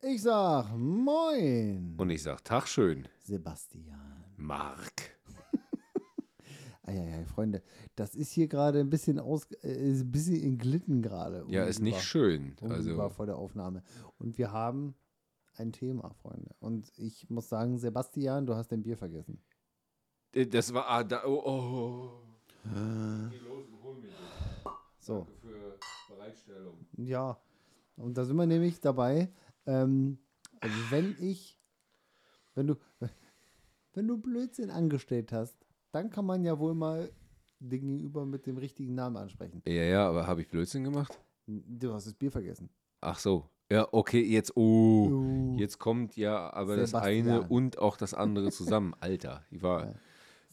Ich sag Moin. Und ich sag Tag schön, Sebastian. Mark. Eieiei, Freunde, das ist hier gerade ein bisschen aus, äh, ist ein bisschen entglitten gerade. Ja, ist nicht schön. Also, vor der Aufnahme. Und wir haben ein Thema, Freunde. Und ich muss sagen, Sebastian, du hast dein Bier vergessen. äh, das war. Ah, da, oh, oh. Geh los und hol mir das. So. Danke für Bereitstellung. Ja, und da sind wir nämlich dabei, ähm, also wenn ich, wenn du, wenn du Blödsinn angestellt hast, dann kann man ja wohl mal den Gegenüber mit dem richtigen Namen ansprechen. Ja, ja, aber habe ich Blödsinn gemacht? Du hast das Bier vergessen. Ach so. Ja, okay, jetzt. Oh. Uh, Jetzt kommt ja aber das eine und auch das andere zusammen. Alter, ich war, Ja.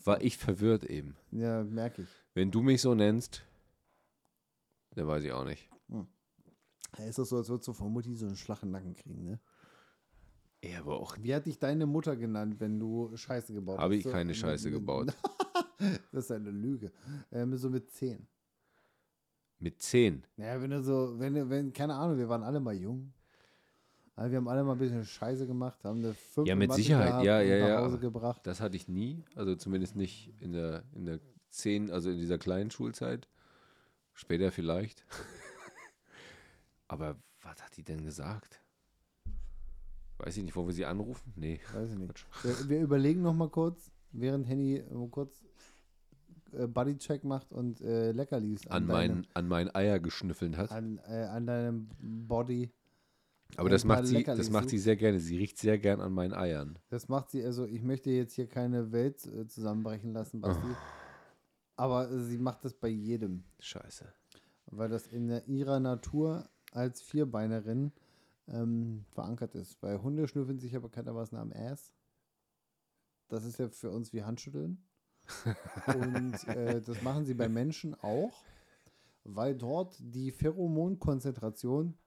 war ich verwirrt eben. Ja, merke ich. Wenn du mich so nennst, dann weiß ich auch nicht. Ist das so, als würdest du von Mutti so einen Schlag im Nacken kriegen, ne? Ja, aber auch. Wie hat dich deine Mutter genannt, wenn du Scheiße gebaut hast? Habe ich So, keine Scheiße gebaut. das ist eine Lüge. Ähm, so mit 10. Mit 10. Naja, wenn du so, wenn du, wenn, keine Ahnung, wir waren alle mal jung. Also wir haben alle mal ein bisschen Scheiße gemacht, haben eine 5 Ja, mit Sicherheit, ja, ja, nach ja. Hause gebracht. Das hatte ich nie. Also zumindest nicht in der, in der 10, also in dieser kleinen Schulzeit. Später vielleicht. Aber was hat die denn gesagt? Weiß ich nicht, wollen wir sie anrufen? Nee. Weiß ich nicht. Wir, wir überlegen noch mal kurz, während Henny äh, kurz äh, Bodycheck macht und äh, Leckerlis An, deinem, mein, an mein Eier geschnüffelt hat. an, äh, an deinem Body. Aber das macht, sie, das macht sie sehr gerne. Sie riecht sehr gern an meinen Eiern. Das macht sie, also ich möchte jetzt hier keine Welt äh, zusammenbrechen lassen, Basti. Aber äh, sie macht das bei jedem. Scheiße. weil das in ihrer Natur als Vierbeinerin ähm, verankert ist. Bei Hunde schnüffeln sich ja bekanntermaßen am Ass. Das ist ja für uns wie Handschütteln. Und äh, das machen sie bei Menschen auch, weil dort die Pheromonkonzentration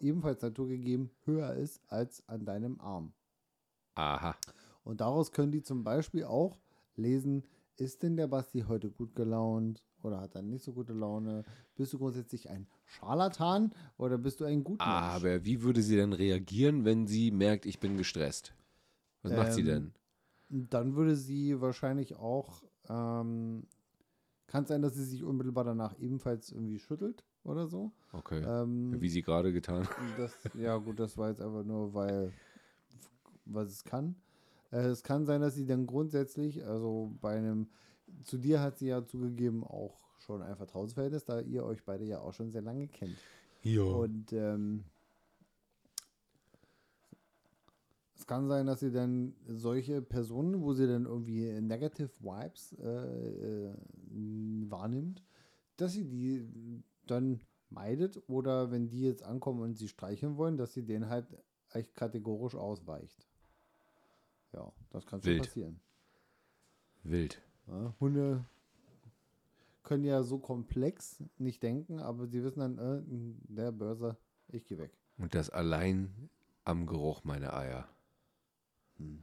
ebenfalls naturgegeben höher ist als an deinem Arm. Aha. Und daraus können die zum Beispiel auch lesen, ist denn der Basti heute gut gelaunt oder hat er nicht so gute Laune? Bist du grundsätzlich ein Scharlatan oder bist du ein Gutmensch? Aber wie würde sie denn reagieren, wenn sie merkt, ich bin gestresst? Was macht sie Ähm, denn? Dann würde sie wahrscheinlich auch, ähm, kann sein, dass sie sich unmittelbar danach ebenfalls irgendwie schüttelt oder so. Okay. Ähm, Wie sie gerade getan. Das, ja, gut, das war jetzt einfach nur, weil, was es kann. Äh, es kann sein, dass sie dann grundsätzlich, also bei einem, zu dir hat sie ja zugegeben auch schon ein Vertrauensverhältnis, da ihr euch beide ja auch schon sehr lange kennt. Ja. Und ähm, es kann sein, dass sie dann solche Personen, wo sie dann irgendwie Negative Vibes äh, äh, wahrnimmt, dass sie die dann meidet oder wenn die jetzt ankommen und sie streicheln wollen, dass sie denen halt echt kategorisch ausweicht. Ja, das kann schon Wild. passieren. Wild. Ja, Hunde können ja so komplex nicht denken, aber sie wissen dann, äh, der Börse, ich gehe weg. Und das allein am Geruch meiner Eier. Hm.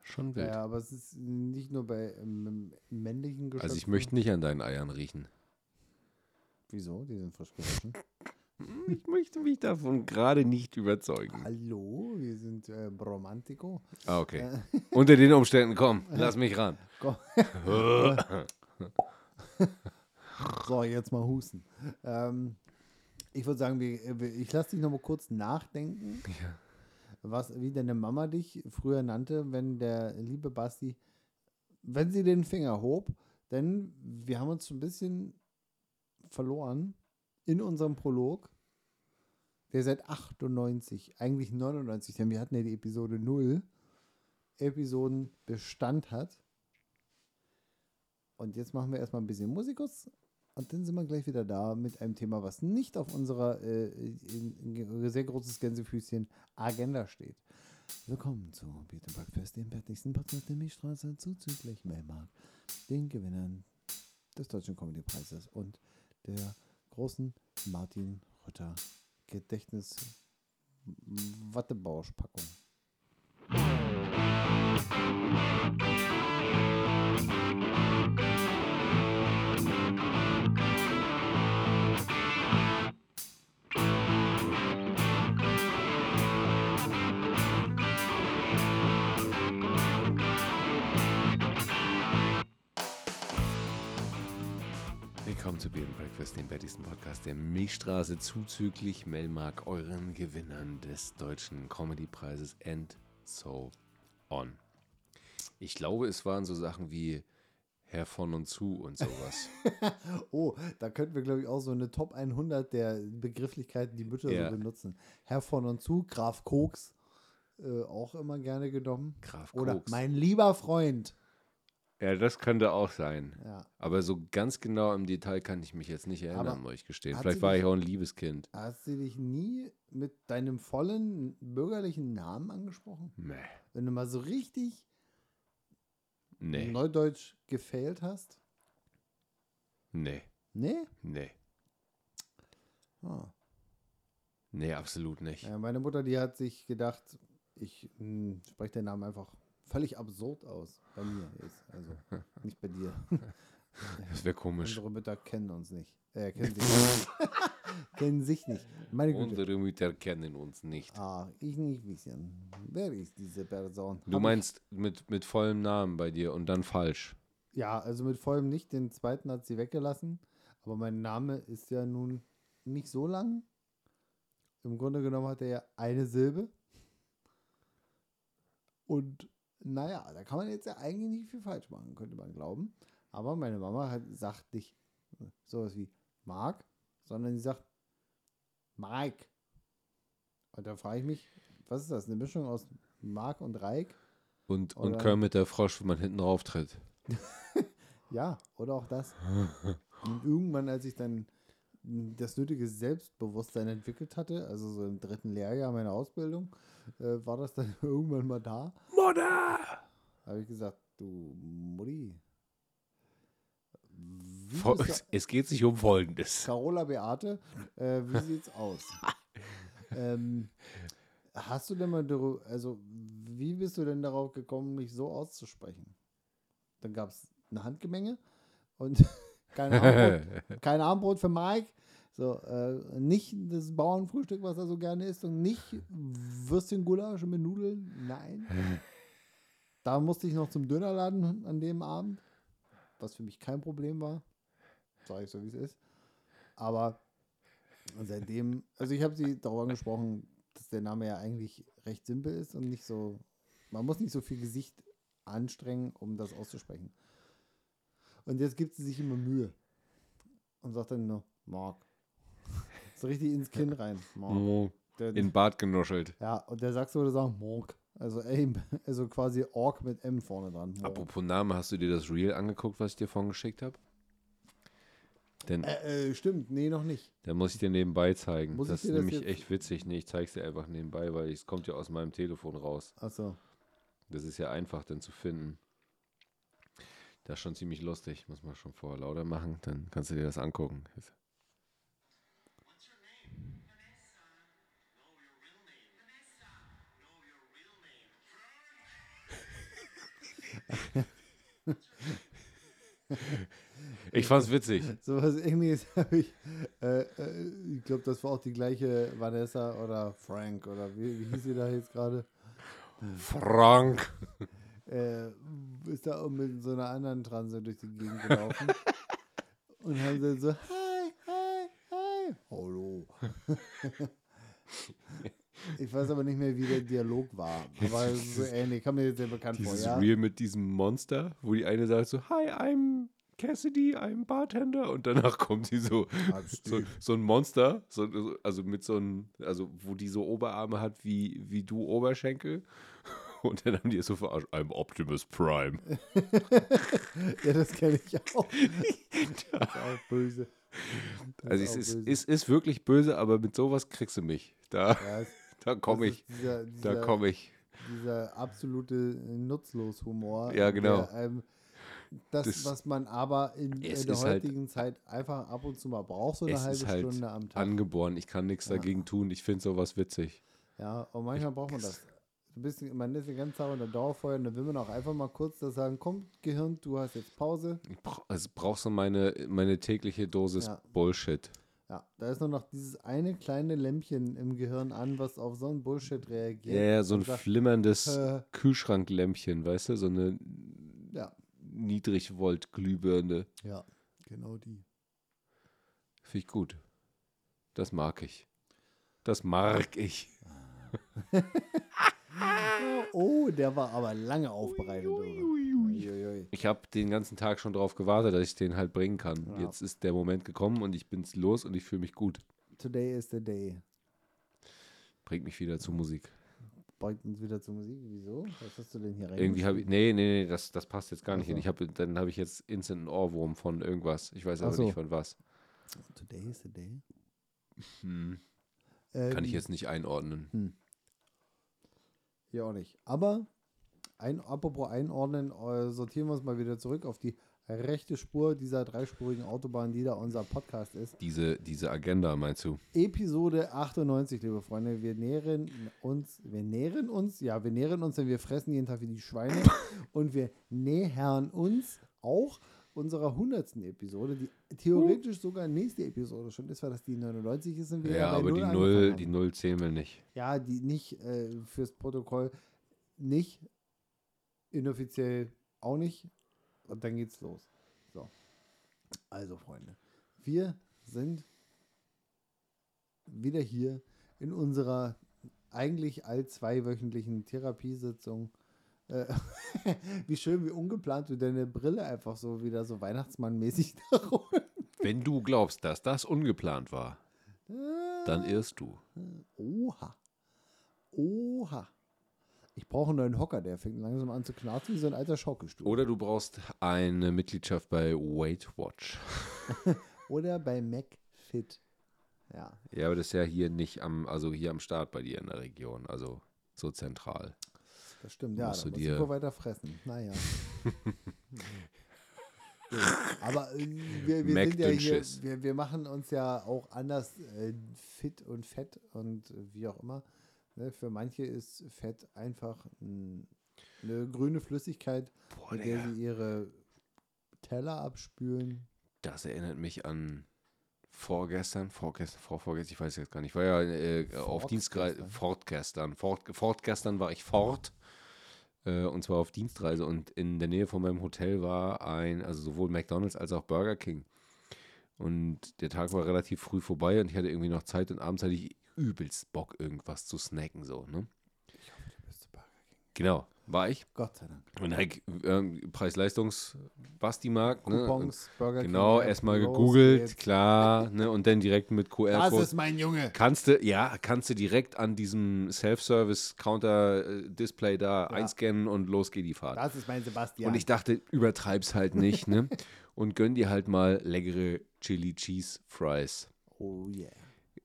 Schon wild. Ja, aber es ist nicht nur bei ähm, männlichen Geschöpfen. also ich möchte nicht an deinen Eiern riechen. Wieso? Die sind frisch gewaschen. Ich möchte mich davon gerade nicht überzeugen. Hallo, wir sind äh, Bromantico. Ah, okay. Unter den Umständen, komm, lass mich ran. Komm. So, jetzt mal husten. Ähm, ich würde sagen, wir, ich lasse dich noch mal kurz nachdenken, Ja. was, wie deine Mama dich früher nannte, wenn der liebe Basti, wenn sie den Finger hob, denn wir haben uns ein bisschen verloren in unserem Prolog, der seit 98, eigentlich 99, denn wir hatten ja die Episode 0, Episoden Bestand hat. Und jetzt machen wir erstmal ein bisschen Musikus und dann sind wir gleich wieder da mit einem Thema, was nicht auf unserer äh, in, sehr großes Gänsefüßchen Agenda steht. Willkommen zu Peter Backfest, dem fertigsten Podcast der Milchstraße zuzüglich Melmark, den Gewinnern des Deutschen Comedy-Preises und der großen Martin Rütter Gedächtnis Wattebauschpackung. Willkommen zu Beer Breakfast, dem bettigsten Podcast der Milchstraße, zuzüglich Melmark, euren Gewinnern des deutschen Comedy-Preises and so on. Ich glaube, es waren so Sachen wie Herr von und zu und sowas. Oh, da könnten wir, glaube ich, auch so eine Top 100 der Begrifflichkeiten, die Mütter Ja. so benutzen. Herr von und zu, Graf Koks, äh, auch immer gerne genommen. Graf Oder Koks. mein lieber Freund. Ja, das könnte auch sein. Ja. Aber so ganz genau im Detail kann ich mich jetzt nicht erinnern, muss ich gestehen. Vielleicht war dich- ich auch ein Liebeskind. Hast du dich nie mit deinem vollen bürgerlichen Namen angesprochen? Meh. Wenn du mal so richtig Nee, Neudeutsch gefailt hast? nee, Nee? nee. Ah. Nee, absolut nicht. Ja, meine Mutter, die hat sich gedacht, ich hm, spreche den Namen einfach völlig absurd aus. Bei mir ist. Also nicht bei dir. Das wäre komisch. Unsere Mütter kennen uns nicht. Äh, kennen sich nicht. kennen sich nicht. Meine Güte. Unsere Mütter kennen uns nicht. Ah, ich nicht wissen. Wer ist diese Person? Du Hab meinst mit, mit vollem Namen bei dir und dann falsch. Ja, also mit vollem nicht. Den zweiten hat sie weggelassen. Aber mein Name ist ja nun nicht so lang. Im Grunde genommen hat er ja eine Silbe. Und naja, da kann man jetzt ja eigentlich nicht viel falsch machen, könnte man glauben. Aber meine Mama hat, sagt nicht sowas wie Mark, sondern sie sagt Mike. Und da frage ich mich, was ist das? Eine Mischung aus Mark und Reik? Und, und Oder- Kermit der Frosch, wenn man hinten drauf tritt. Ja, oder auch das. Und irgendwann, als ich dann das nötige Selbstbewusstsein entwickelt hatte, also so im dritten Lehrjahr meiner Ausbildung, äh, war das dann irgendwann mal da. Mutter! habe ich gesagt, du Mutti, Fol- du, Es geht sich um Folgendes. Carola Beate, äh, wie sieht's aus? ähm, hast du denn mal, also wie bist du denn darauf gekommen, mich so auszusprechen? Dann gab es eine Handgemenge und kein Armbrot, kein Armbrot für Mike. So, äh, nicht das Bauernfrühstück, was er so gerne isst, und nicht Würstchen-Gulasch mit Nudeln. Nein. Da musste ich noch zum Dönerladen an dem Abend, was für mich kein Problem war. Sag ich so, wie es ist. Aber seitdem, also ich habe sie darauf angesprochen, dass der Name ja eigentlich recht simpel ist und nicht so, man muss nicht so viel Gesicht anstrengen, um das auszusprechen. Und jetzt gibt sie sich immer Mühe und sagt dann nur, Mark. So richtig ins Kinn rein. Mark. Der, In den Bart genuschelt. ja, und der Sachse würde sagen, Morg. Also, ey, also quasi Ork mit M vorne dran. Morg. Apropos Name, hast du dir das Reel angeguckt, was ich dir vorhin geschickt habe? Denn Äh, äh, stimmt, nee, noch nicht. da muss ich dir nebenbei zeigen. Muss das ist das nämlich echt witzig. Nee, ich zeig's dir einfach nebenbei, weil es kommt ja aus meinem Telefon raus. Achso. Das ist ja einfach dann zu finden. Das ist schon ziemlich lustig. Muss man schon vorher lauter machen, dann kannst du dir das angucken. Ich fand's witzig. So was ähnliches habe ich. Äh, äh, ich glaube, das war auch die gleiche Vanessa oder Frank oder wie, wie hieß sie da jetzt gerade? Frank. Äh, ist da auch mit so einer anderen Transe durch die Gegend gelaufen. und haben dann so, hi, hi, hi. Hallo. ich weiß aber nicht mehr, wie der Dialog war. Aber so ähnlich. Kam mir jetzt sehr bekannt vor, Dieses ja? Reel mit diesem Monster, wo die eine sagt so, Hi, I'm Cassidy, I'm Bartender. Und danach kommt sie so, I'm so, so ein Monster, so, so- also mit so einem, also wo die so Oberarme hat wie, wie du Oberschenkel. Und dann haben die es so verarscht, I'm Optimus Prime. ja, das kenne ich auch. das ist auch böse. Das Also es auch ist, es ist wirklich böse, aber mit sowas kriegst du mich. Da, Ja, es- da komme das ich, ist Dieser, da dieser, komme ich. dieser absolute Nutzlos-Humor. Ja, genau. Der, ähm, das, Das- was man aber in, in der halt- heutigen Zeit einfach ab und zu mal braucht, so eine halbe halt Stunde am Tag. angeboren. Ich kann nichts Ja. dagegen tun. Ich finde sowas witzig. Ja, und manchmal braucht man das. Du bist, man ist den ganzen Tag unter Dauerfeuer und dann will man auch einfach mal kurz da sagen, komm, Gehirn, du hast jetzt Pause. Ich brauch, also brauchst du meine, meine tägliche Dosis Ja. Bullshit. Ja, da ist nur noch dieses eine kleine Lämpchen im Gehirn an, was auf so einen Bullshit reagiert. Ja, ja, so ein sagt, flimmerndes äh, Kühlschranklämpchen, weißt du? So eine ja, Niedrigvolt-Glühbirne. ja, genau die. Finde ich gut. Das mag ich. Das mag ich. Oh, der war aber lange aufbereitet. Ich habe den ganzen Tag schon darauf gewartet, dass ich den halt bringen kann. Ja. Jetzt ist der Moment gekommen und ich bin's los und ich fühle mich gut. Today is the day. Bringt mich wieder zu Musik. Beugt uns wieder zur Musik. Wieso? Was hast du denn hier rein? Irgendwie habe ich. Nee, nee, nee, das, das passt jetzt gar nicht Ach so. hin. Ich hab, dann habe ich jetzt instant einen Ohrwurm von irgendwas. Ich weiß aber so. nicht von was. Today is the day. Hm. Ähm, Kann ich jetzt nicht einordnen. Hier auch nicht. Aber, ein, apropos einordnen, äh, sortieren wir uns mal wieder zurück auf die rechte Spur dieser dreispurigen Autobahn, die da unser Podcast ist. Diese, diese Agenda, meinst du? Episode 98, liebe Freunde. Wir nähern uns, wir nähren uns, ja, wir nähern uns, denn wir fressen jeden Tag wie die Schweine. und wir nähern uns auch unserer 100. Episode, die theoretisch sogar nächste Episode schon ist, weil das die 99 ist. Sind wir Ja, aber die Null Null, angefangen die haben. Null zählen wir nicht. Ja, die nicht äh, fürs Protokoll, nicht inoffiziell auch nicht. Und dann geht's los. So. Also, Freunde, wir sind wieder hier in unserer eigentlich all zweiwöchentlichen Therapiesitzung. Äh, wie schön, wie ungeplant du deine Brille einfach so wieder so Weihnachtsmann-mäßig da rum. Wenn du glaubst, dass das ungeplant war, dann irrst du. Oha. Oha. Ich brauche einen neuen Hocker, der fängt langsam an zu knarzen wie so ein alter Schaukelstuhl. Oder du brauchst eine Mitgliedschaft bei Weight Watch. Oder bei MacFit. Ja, Ja, aber das ist ja hier nicht am, also hier am Start bei dir in der Region, also so zentral. Das stimmt. Ja, Musst da du muss ich dir- wohl weiter fressen. Naja. Aber äh, wir, wir sind ja hier, wir, wir machen uns ja auch anders äh, fit und fett und äh, wie auch immer. Ne, für manche ist Fett einfach ein, eine grüne Flüssigkeit, Boah, mit der sie ihre Teller abspülen. Das erinnert mich an vorgestern, vorgestern, vorvorgestern, ich weiß jetzt gar nicht. Ich war ja äh, auf Dienstreise, Fortgestern. fortgestern, fort, fortgestern war ich fort. Äh, und zwar auf Dienstreise. Und in der Nähe von meinem Hotel war ein, also sowohl McDonalds als auch Burger King. Und der Tag war relativ früh vorbei und ich hatte irgendwie noch Zeit und abends hatte ich übelst Bock, irgendwas zu snacken, so, ne? Ich hoffe, du bist zu Burger King. Genau, war ich. Gott sei Dank. Und halt, ähm, Preis-Leistungs-Basti-Markt, ne? Und Coupons, Burger King. Genau, erstmal gegoogelt, geht's. klar, ne? Und dann direkt mit Das QR-Code. ist mein Junge. Kannst du, ja, kannst du direkt an diesem Self-Service-Counter-Display da einscannen und los geht die Fahrt. Das ist mein Sebastian. Und ich dachte, übertreib's halt nicht, ne? Und gönn dir halt mal leckere Chili Cheese Fries. oh yeah.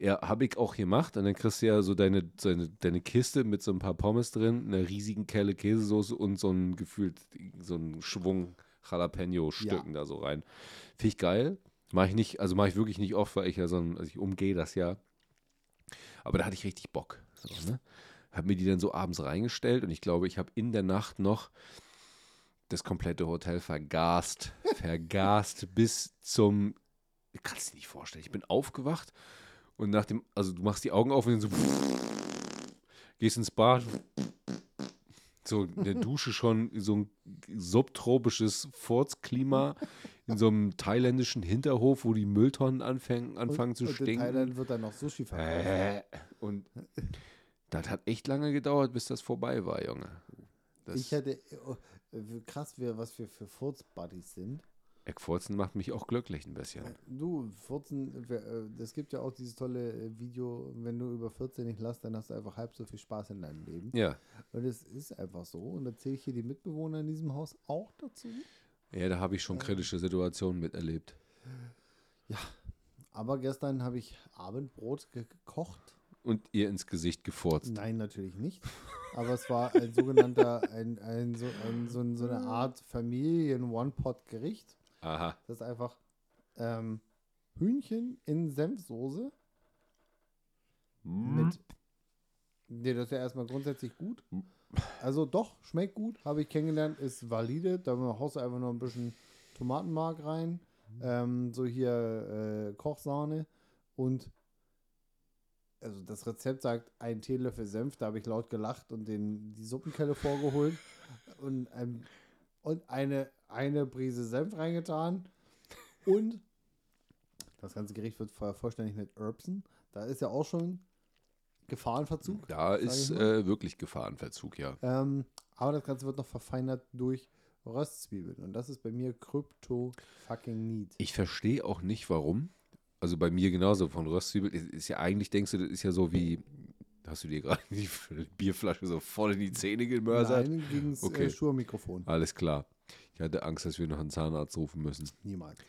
Ja, habe ich auch gemacht. Und dann kriegst du ja so deine, deine, deine Kiste mit so ein paar Pommes drin, einer riesigen Kelle Käsesoße und so ein gefühlt, so ein Schwung Jalapeno-Stücken da so rein. Finde ich geil. Mache ich nicht, also mache ich wirklich nicht oft, weil ich ja so ein, also ich umgehe das ja. Aber da hatte ich richtig Bock. So, ne? Habe mir die dann so abends reingestellt und ich glaube, ich habe in der Nacht noch das komplette Hotel vergast. vergast bis zum. Ich kann es dir nicht vorstellen. Ich bin aufgewacht und nach dem, also du machst die Augen auf und dann so gehst ins Bad. So in der Dusche schon so ein subtropisches Furzklima in so einem thailändischen Hinterhof, wo die Mülltonnen anfangen, anfangen zu und in stinken. Thailand wird dann noch Sushi verkauft. Äh, und das hat echt lange gedauert, bis das vorbei war, Junge. Das Ich hätte, oh, äh, krass, was wir für Furz-Buddies sind. Eckfurzen macht mich auch glücklich ein bisschen. Du, Furzen, wer, äh, es gibt ja auch dieses tolle äh, Video, wenn du über 14 nicht lässt, dann hast du einfach halb so viel Spaß in deinem Leben. Ja. Und es ist einfach so. Und da zähle ich hier die Mitbewohner in diesem Haus auch dazu. Ja, da habe ich schon kritische Situationen miterlebt. Aber gestern habe ich Abendbrot ge gekocht. Und ihr ins Gesicht gefurzt. Nein, natürlich nicht. Aber es war ein sogenannter, ein, ein, so, ein, so, so eine Art Familien-One-Pot-Gericht. Aha. Das ist einfach ähm, Hühnchen in Senfsoße mit. Nee, das ist ja erstmal grundsätzlich gut. Also doch, schmeckt gut, habe ich kennengelernt, ist valide. Da haust du einfach noch ein bisschen Tomatenmark rein. Ähm, so hier äh, Kochsahne und also das Rezept sagt ein Teelöffel Senf, da habe ich laut gelacht und den, die Suppenkelle vorgeholt und, ein, und eine, eine Prise Senf reingetan und Das ganze Gericht wird vollständig mit Erbsen. Da ist ja auch schon Gefahrenverzug. Da ist äh, wirklich Gefahrenverzug, ja. Ähm, aber das Ganze wird noch verfeinert durch Röstzwiebeln. Und das ist bei mir Krypto fucking neat. Ich verstehe auch nicht, warum. Also bei mir genauso von Röstzwiebel. Ist, ist ja eigentlich, denkst du, das ist ja so wie, hast du dir gerade die Bierflasche so voll in die Zähne gemörsert? Nein, gegen das Okay. äh. Alles klar. Ich hatte Angst, dass wir noch einen Zahnarzt rufen müssen. Niemals.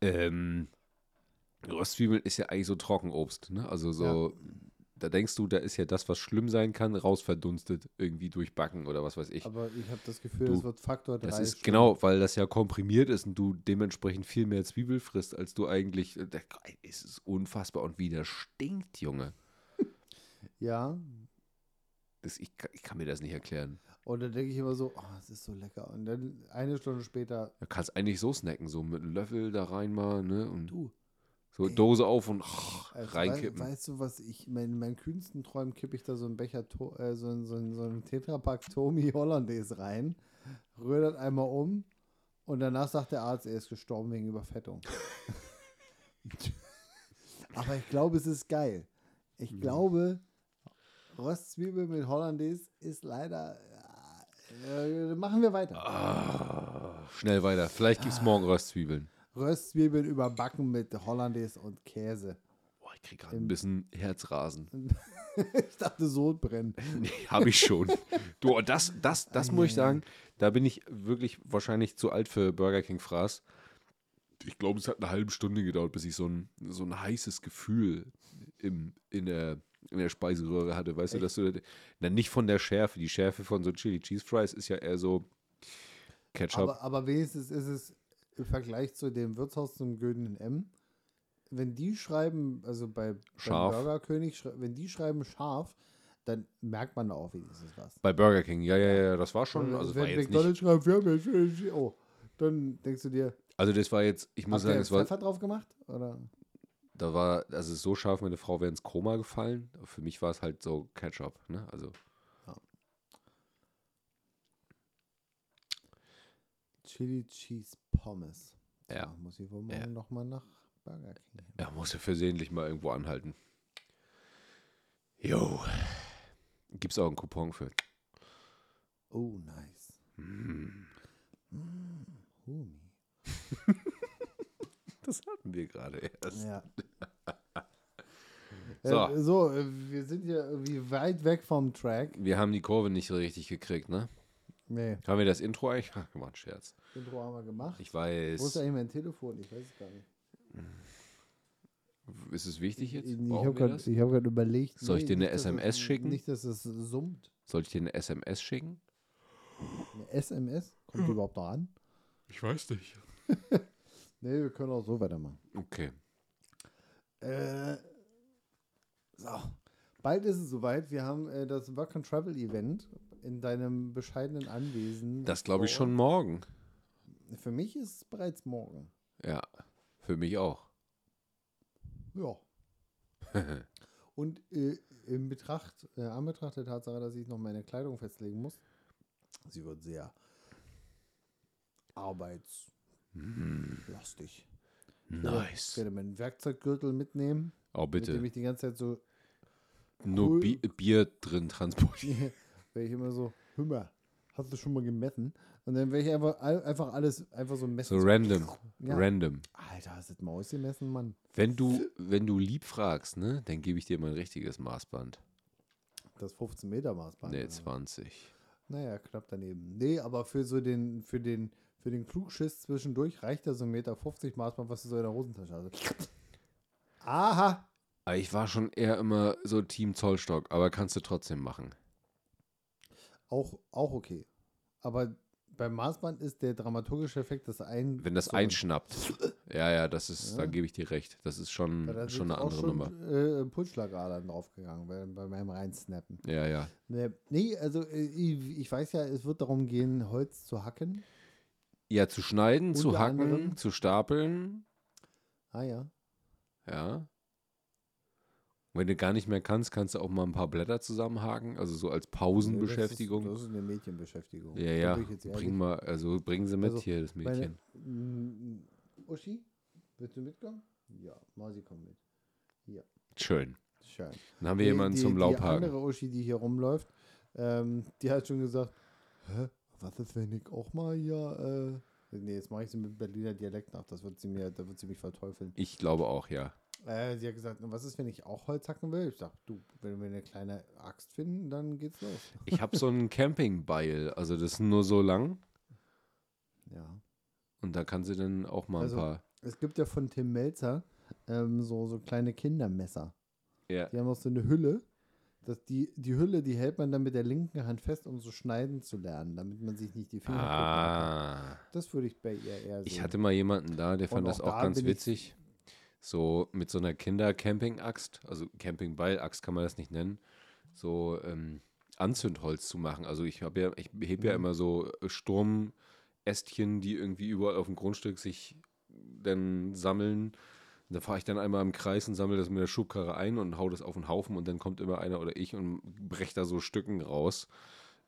Ähm, Röstzwiebeln ist ja eigentlich so Trockenobst, ne? Also so, da denkst du, da ist ja das, was schlimm sein kann, rausverdunstet, irgendwie durch Backen oder was weiß ich. Aber ich habe das Gefühl, Du, es wird Faktor 3. Das ist genau, weil das ja komprimiert ist und du dementsprechend viel mehr Zwiebel frisst, als du eigentlich. äh, Es ist unfassbar und wie der stinkt, Junge. Ja. Das, ich, ich kann mir das nicht erklären. Und dann denke ich immer so, oh, es ist so lecker. Und dann eine Stunde später, Du kannst eigentlich so snacken, so mit einem Löffel da rein mal, ne? Und du. so ey. Dose auf und Also, reinkippen. Wei weißt du, was ich, mein, in meinen kühnsten Träumen kippe ich da so einen Becher, to äh, so, ein- so, ein- so einen Tetrapack Tommy Hollandaise rein, rühre das einmal um und danach sagt der Arzt, er ist gestorben wegen Überfettung. Aber ich glaube, es ist geil. Ich Mhm. glaube, Röstzwiebel mit Hollandaise ist leider. Äh, machen wir weiter. Ah, schnell weiter. Vielleicht gibt es morgen Röstzwiebeln. Röstzwiebeln überbacken mit Hollandaise und Käse. Boah, ich krieg gerade ein bisschen Herzrasen. ich dachte, Sodbrennen. Nee, habe ich schon. Du, und das, das, das muss ich sagen, da bin ich wirklich wahrscheinlich zu alt für Burger King Fraß. Ich glaube, es hat eine halbe Stunde gedauert, bis ich so ein, so ein heißes Gefühl im, in, der, in der Speiseröhre hatte. Weißt du, dass du, na, nicht von der Schärfe. Die Schärfe von so Chili Cheese Fries ist ja eher so Ketchup. Aber, aber wenigstens ist es im Vergleich zu dem Wirtshaus zum Gödenen M, wenn die schreiben, also bei Burger König, wenn die schreiben scharf, dann merkt man da auch wenigstens was. Bei Burger King, ja, ja, ja, das war schon, also wenn war jetzt nicht, McDonald's schreibt, jetzt, oh, dann denkst du dir, also das war jetzt, ich muss habt sagen, es war, Pfeffer drauf gemacht? Oder? Da war, also so scharf, meine Frau wäre ins Koma gefallen. Für mich war es halt so Ketchup, ne, also Chili Cheese Pommes. Ja. So, muss ich wohl morgen Ja. nochmal nach Burger King. Er muss ja versehentlich mal irgendwo anhalten. Jo. Gibt's auch einen Coupon für. Oh, nice. Mm. Humi. Das hatten wir gerade erst. Ja. So. Äh, so, äh, wir sind ja irgendwie weit weg vom Track. Wir haben die Kurve nicht so richtig gekriegt, ne? Nee, Haben wir das Intro eigentlich? Ach, war ein Scherz. Intro haben wir gemacht. Ich Wo ist weiß. eigentlich mein Telefon? Ich weiß es gar nicht. Ist es wichtig jetzt? Ich, Brauchen habe gerade hab überlegt. Soll ich dir eine SMS es, schicken? Nicht, dass es summt. Soll ich dir eine SMS schicken? Eine SMS? Kommt die überhaupt noch an? Ich weiß nicht. Nee, wir können auch so weitermachen. Okay. Äh, so. Bald ist es soweit. Wir haben äh, das Work and Travel Event in deinem bescheidenen Anwesen. Das glaube ich schon morgen. Für mich ist es bereits morgen. Ja. Für mich auch. Ja. Und äh, in Betracht, äh, Anbetracht der Tatsache, dass ich noch meine Kleidung festlegen muss, sie wird sehr arbeitslastig. Ich Nice. werde meinen Werkzeuggürtel mitnehmen, Oh, mit dem bitte. ich die ganze Zeit so, Nur cool. Bi Bier drin transportieren. werde ich immer so, Hümmer, hast du schon mal gemessen? Und dann werde ich einfach, einfach alles einfach so messen. So random. Ja. Random. Alter, hast du das mal ausgemessen, Mann? Wenn du, wenn du lieb fragst, ne, dann gebe ich dir mal ein richtiges Maßband. Das 15 Meter Maßband. Nee, oder? 20. Naja, knapp daneben. Nee, aber für so den, für den, für den Klugschiss zwischendurch reicht da so ein Meter 50 Maßband, was du so in der Hosentasche hast. Aha! Aber Ah, Ich war schon eher immer so Team Zollstock, aber kannst du trotzdem machen. Auch, auch okay. Aber beim Maßband ist der dramaturgische Effekt, dass ein. Wenn das so- einschnappt. Ja, ja, das ist, da Ja. gebe ich dir recht. Das ist schon, Ja, da schon eine andere schon, Nummer. Äh, Pulsschlagadern draufgegangen bei, meinem Reinsnappen. Ja, ja. Nee, nee also äh, ich, ich weiß ja, es wird darum gehen, Holz zu hacken. Ja, zu schneiden, zu Unter hacken, anderem- zu stapeln. Ah ja. Ja. Und wenn du gar nicht mehr kannst, kannst du auch mal ein paar Blätter zusammenhaken, also so als Pausenbeschäftigung. Nee, Das ist, das ist eine Mädchenbeschäftigung. ja, ja. Bring mal, also bringen sie mit Also, hier, das Meine, Mädchen. Mm, Uschi, willst du mitkommen? Ja, Mausi kommt mit. Schön. Schön. Dann haben wir Die- jemanden die, zum Die Laubhaken. andere Uschi, die hier rumläuft, ähm, die hat schon gesagt, hä, was ist, wenn ich auch mal hier, äh, nee, jetzt mache ich sie mit Berliner Dialekt nach, das wird sie mir, da wird sie mich verteufeln. Ich glaube auch, ja. Äh, sie hat gesagt, "Und was ist, wenn ich auch Holz hacken will? Ich sag, du, wenn wir eine kleine Axt finden, dann geht's los. Ich habe so ein Campingbeil, also das ist nur so lang Ja. und da kann sie dann auch mal Also- ein paar. Es gibt ja von Tim Melzer ähm, so, so kleine Kindermesser. Ja. Die haben auch so eine Hülle. Das, die, die Hülle, die hält man dann mit der linken Hand fest, um so schneiden zu lernen, damit man sich nicht die Finger. Ah. Das würde ich bei ihr eher sehen. Ich hatte mal jemanden da, der Und fand das auch auch da ganz witzig. So mit so einer Kinder-Camping-Axt, also Campingbeil-Axt kann man das nicht nennen, so ähm, Anzündholz zu machen. Also ich habe ja, ich hebe ja Mhm. immer so äh, Sturmästchen, die irgendwie überall auf dem Grundstück sich dann sammeln. Und da fahre ich dann einmal im Kreis und sammle das mit der Schubkarre ein und hau das auf den Haufen und dann kommt immer einer oder ich und brecht da so Stücken raus,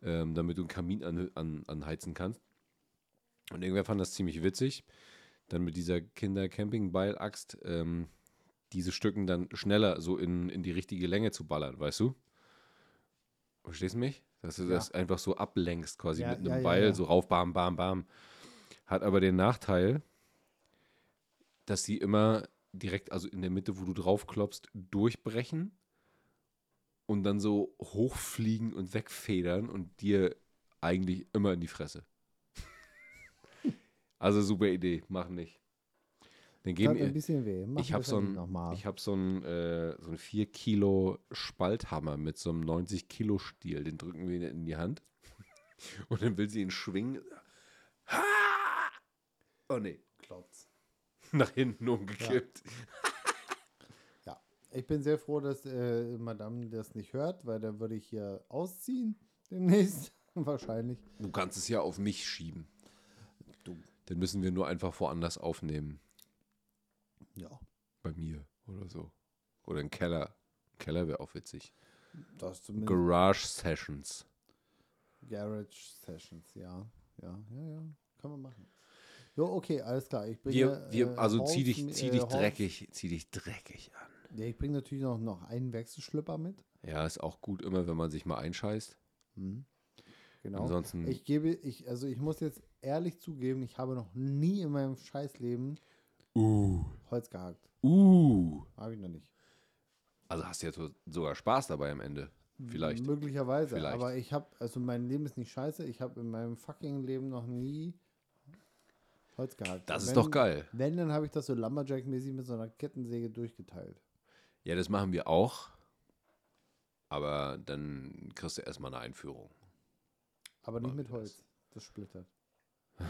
ähm, damit du einen Kamin an, an, anheizen kannst. Und irgendwer fand das ziemlich witzig, dann mit dieser Kinder-Camping-Beil-Axt ähm, diese Stücken dann schneller so in, in die richtige Länge zu ballern, weißt du? Verstehst du mich? Dass du Ja. das einfach so ablenkst, quasi Ja, mit einem ja, Beil, so rauf, bam, bam, bam. Hat aber den Nachteil, dass sie immer direkt, also in der Mitte, wo du drauf klopfst, durchbrechen und dann so hochfliegen und wegfedern und dir eigentlich immer in die Fresse. also super Idee, mach nicht. Dann geben ein bisschen weh. Mach ich habe so ein, ich hab so einen äh, so einen 4 Kilo Spalthammer mit so einem 90 Kilo Stiel. Den drücken wir in die Hand. Und dann will sie ihn schwingen. Ha! Oh nee, Klotz. nach hinten umgekippt. Ja, ich bin sehr froh, dass äh, Madame das nicht hört, weil dann würde ich hier ausziehen demnächst. Wahrscheinlich. Du kannst es ja auf mich schieben. Du. Dann müssen wir nur einfach woanders aufnehmen. Ja, Bei mir oder so. Oder im Keller. Keller wäre auch witzig. Garage Sessions. Garage Sessions, ja. Ja, ja, ja. Kann man machen. Jo, okay, alles klar. Ich bringe, Wir, wir, äh, also zieh dich, zieh äh, dich Horst- dreckig, zieh dich dreckig an. Ja, ich bringe natürlich noch, noch einen Wechselschlüpper mit. Ja, ist auch gut immer, wenn man sich mal einscheißt. Mhm. Genau. Ansonsten, Ich gebe, ich, also ich muss jetzt ehrlich zugeben, ich habe noch nie in meinem Scheißleben uh, Holz gehackt. uh. Habe ich noch nicht. Also hast du jetzt so- sogar Spaß dabei am Ende. Vielleicht. Möglicherweise. Vielleicht. Aber ich habe, also mein Leben ist nicht scheiße. Ich habe in meinem fucking Leben noch nie Holz gehackt. Das Und ist wenn- doch geil. Wenn, dann habe ich das so Lumberjack-mäßig mit so einer Kettensäge durchgeteilt. Ja, das machen wir auch. Aber dann kriegst du erstmal eine Einführung. Aber nicht Machen mit Holz. Das splittert.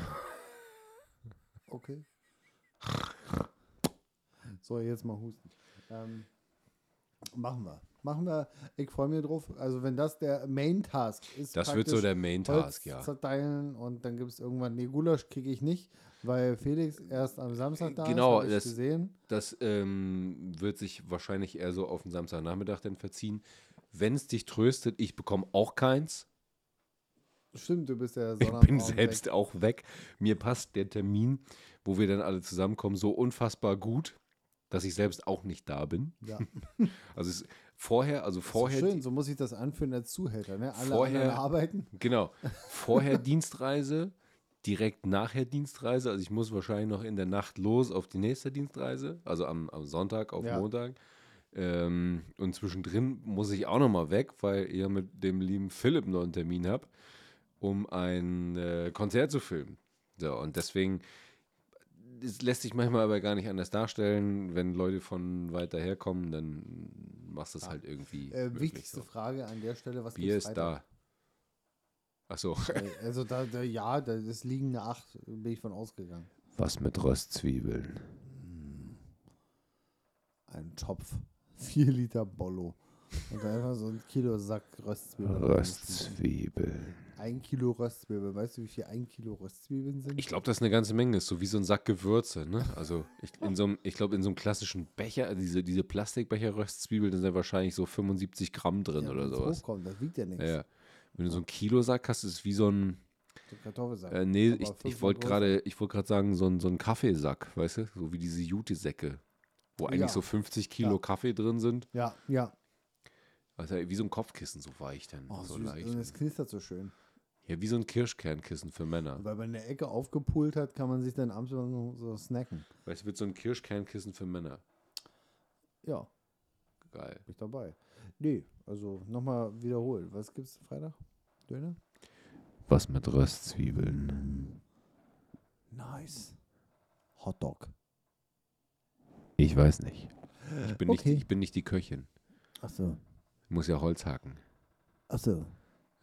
Okay. So, jetzt mal husten. Ähm, machen wir. Machen wir. Ich freue mich drauf. Also, wenn das der Main-Task ist. Das wird so der Main Holz Task, ja. zerteilen und dann gibt es irgendwann. Nee, Gulasch kriege ich nicht, weil Felix erst am Samstag da Genau, ist. Ich das- gesehen. Das ähm, wird sich wahrscheinlich eher so auf den Samstagnachmittag dann verziehen. Wenn es dich tröstet, ich bekomme auch keins. Stimmt, du bist ja Ich bin selbst auch weg. Mir passt der Termin, wo wir dann alle zusammenkommen, so unfassbar gut, dass ich selbst auch nicht da bin. Ja. Also es, vorher, also vorher, Schön, so muss ich das anfühlen als Zuhälter. Ne? Alle Vorher- arbeiten. genau, vorher Dienstreise, direkt nachher Dienstreise. Also ich muss wahrscheinlich noch in der Nacht los auf die nächste Dienstreise, also am, am Sonntag auf Ja. Montag. Ähm, und zwischendrin muss ich auch noch mal weg, weil ich ja mit dem lieben Philipp noch einen Termin habe, um ein äh, Konzert zu filmen. So, und deswegen, es lässt sich manchmal aber gar nicht anders darstellen. Wenn Leute von weiter her kommen, dann machst du es Ah. halt irgendwie. Äh, wichtigste so. Frage an der Stelle: Was Bier ist da. Achso. Äh, Also, da, da, ja, da ist liegende 8, bin ich von ausgegangen. Was mit Röstzwiebeln? Ein Topf, 4 Liter Bollo. Und dann einfach so ein Kilo Sack Röstzwiebeln. Röstzwiebeln. Ein Kilo Röstzwiebeln. Weißt du, wie viel ein Kilo Röstzwiebeln sind? Ich glaube, das ist eine ganze Menge. Ist so wie so ein Sack Gewürze. Ne? Also ich, in so einem, ich glaube, in so einem klassischen Becher, also diese, diese Plastikbecher Röstzwiebeln, da sind wahrscheinlich so 75 Gramm drin Ja, oder sowas. hochkommt, das wiegt ja nichts. Ja, ja. Wenn du so einen Kilosack hast, ist es wie so ein, So Kartoffelsack. äh, nee, Aber ich, ich wollte gerade, gerade sagen, so ein, so ein Kaffeesack, weißt du? So wie diese Jute-Säcke. wo eigentlich Ja. so 50 Kilo Ja. Kaffee drin sind. Ja, ja. Also wie so ein Kopfkissen, so weich dann. Oh, so süß. leicht. Und es knistert so schön. Ja, wie so ein Kirschkernkissen für Männer. Weil man in der Ecke aufgepult hat, kann man sich dann abends so, so snacken. Weißt du, wird so ein Kirschkernkissen für Männer. Ja, Geil. bin ich dabei. Nee, also nochmal wiederholen. Was gibt's Freitag? Döner? Was mit Röstzwiebeln? Nice. Hotdog. Ich weiß nicht. Ich bin, Okay. nicht, ich bin nicht die Köchin. Achso. Ich muss ja Holz hacken. Achso.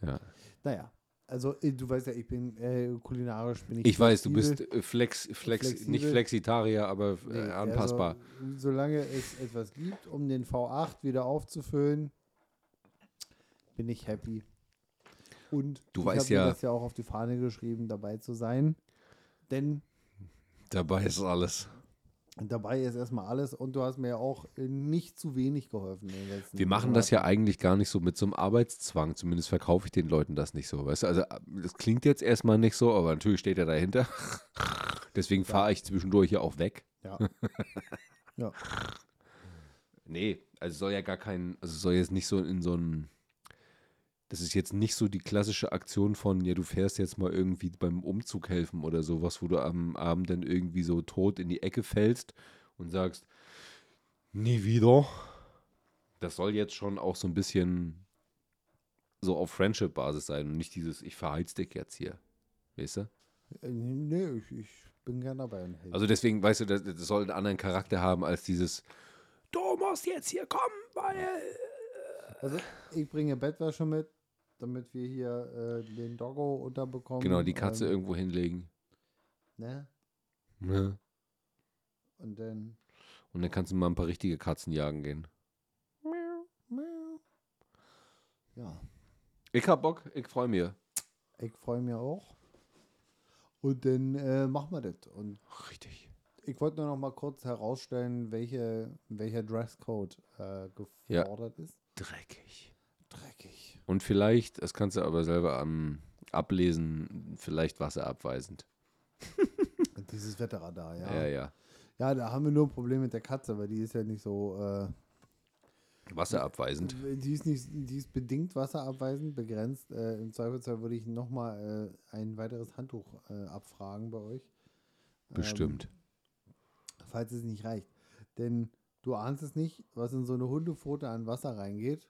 Ja. Naja. Also, äh, du weißt ja, ich bin äh, kulinarisch bin ich. Ich weiß, du bist äh, flex, flex, nicht. Flexitarier, aber Nee, äh, anpassbar. Also, solange es etwas gibt, um den V8 wieder aufzufüllen, bin ich happy. Und Du ich weißt hab mir ja- das ja auch auf die Fahne geschrieben, dabei zu sein. Denn Dabei ist alles. Dabei ist erstmal alles und du hast mir ja auch äh, nicht zu wenig geholfen. Wir machen das ja eigentlich gar nicht so mit so einem Arbeitszwang. Zumindest verkaufe ich den Leuten das nicht so. Weißt du, also äh, das klingt jetzt erstmal nicht so, aber natürlich steht er dahinter. Deswegen fahre ich zwischendurch ja auch weg. Ja. ja. Nee, also soll ja gar kein, also soll jetzt nicht so in so ein, das ist jetzt nicht so die klassische Aktion von, ja, du fährst jetzt mal irgendwie beim Umzug helfen oder sowas, wo du am Abend dann irgendwie so tot in die Ecke fällst und sagst, nie wieder. Das soll jetzt schon auch so ein bisschen so auf Friendship-Basis sein und nicht dieses, ich verheiz dich jetzt hier. Weißt du? Äh, Nee, ich, ich bin gern dabei. Also deswegen, weißt du, das, das soll einen anderen Charakter haben als dieses, du musst jetzt hier kommen, weil Also, ich bringe Bettwäsche mit, damit wir hier äh, den Doggo unterbekommen. Genau, die Katze Ähm, irgendwo hinlegen. ne? Ja. Und dann. Und dann kannst du mal ein paar richtige Katzen jagen gehen. Ja, Ich hab Bock, ich freue mich. ich freue mich auch. Und dann äh, machen wir das. Und Richtig. ich wollte nur noch mal kurz herausstellen, welche, welcher Dresscode äh, Ja. gefordert ist. Dreckig. Und vielleicht, das kannst du aber selber am ablesen, vielleicht wasserabweisend. Dieses Wetterradar, ja. Ja, ja. Ja, da haben wir nur ein Problem mit der Katze, weil die ist ja nicht so. Äh, Wasserabweisend. Die ist, nicht, die ist bedingt wasserabweisend, begrenzt. Äh, Im Zweifelsfall würde ich nochmal äh, ein weiteres Handtuch äh, abfragen bei euch. Bestimmt. Ähm, falls es nicht reicht. Denn du ahnst es nicht, was in so eine Hundepfote an Wasser reingeht.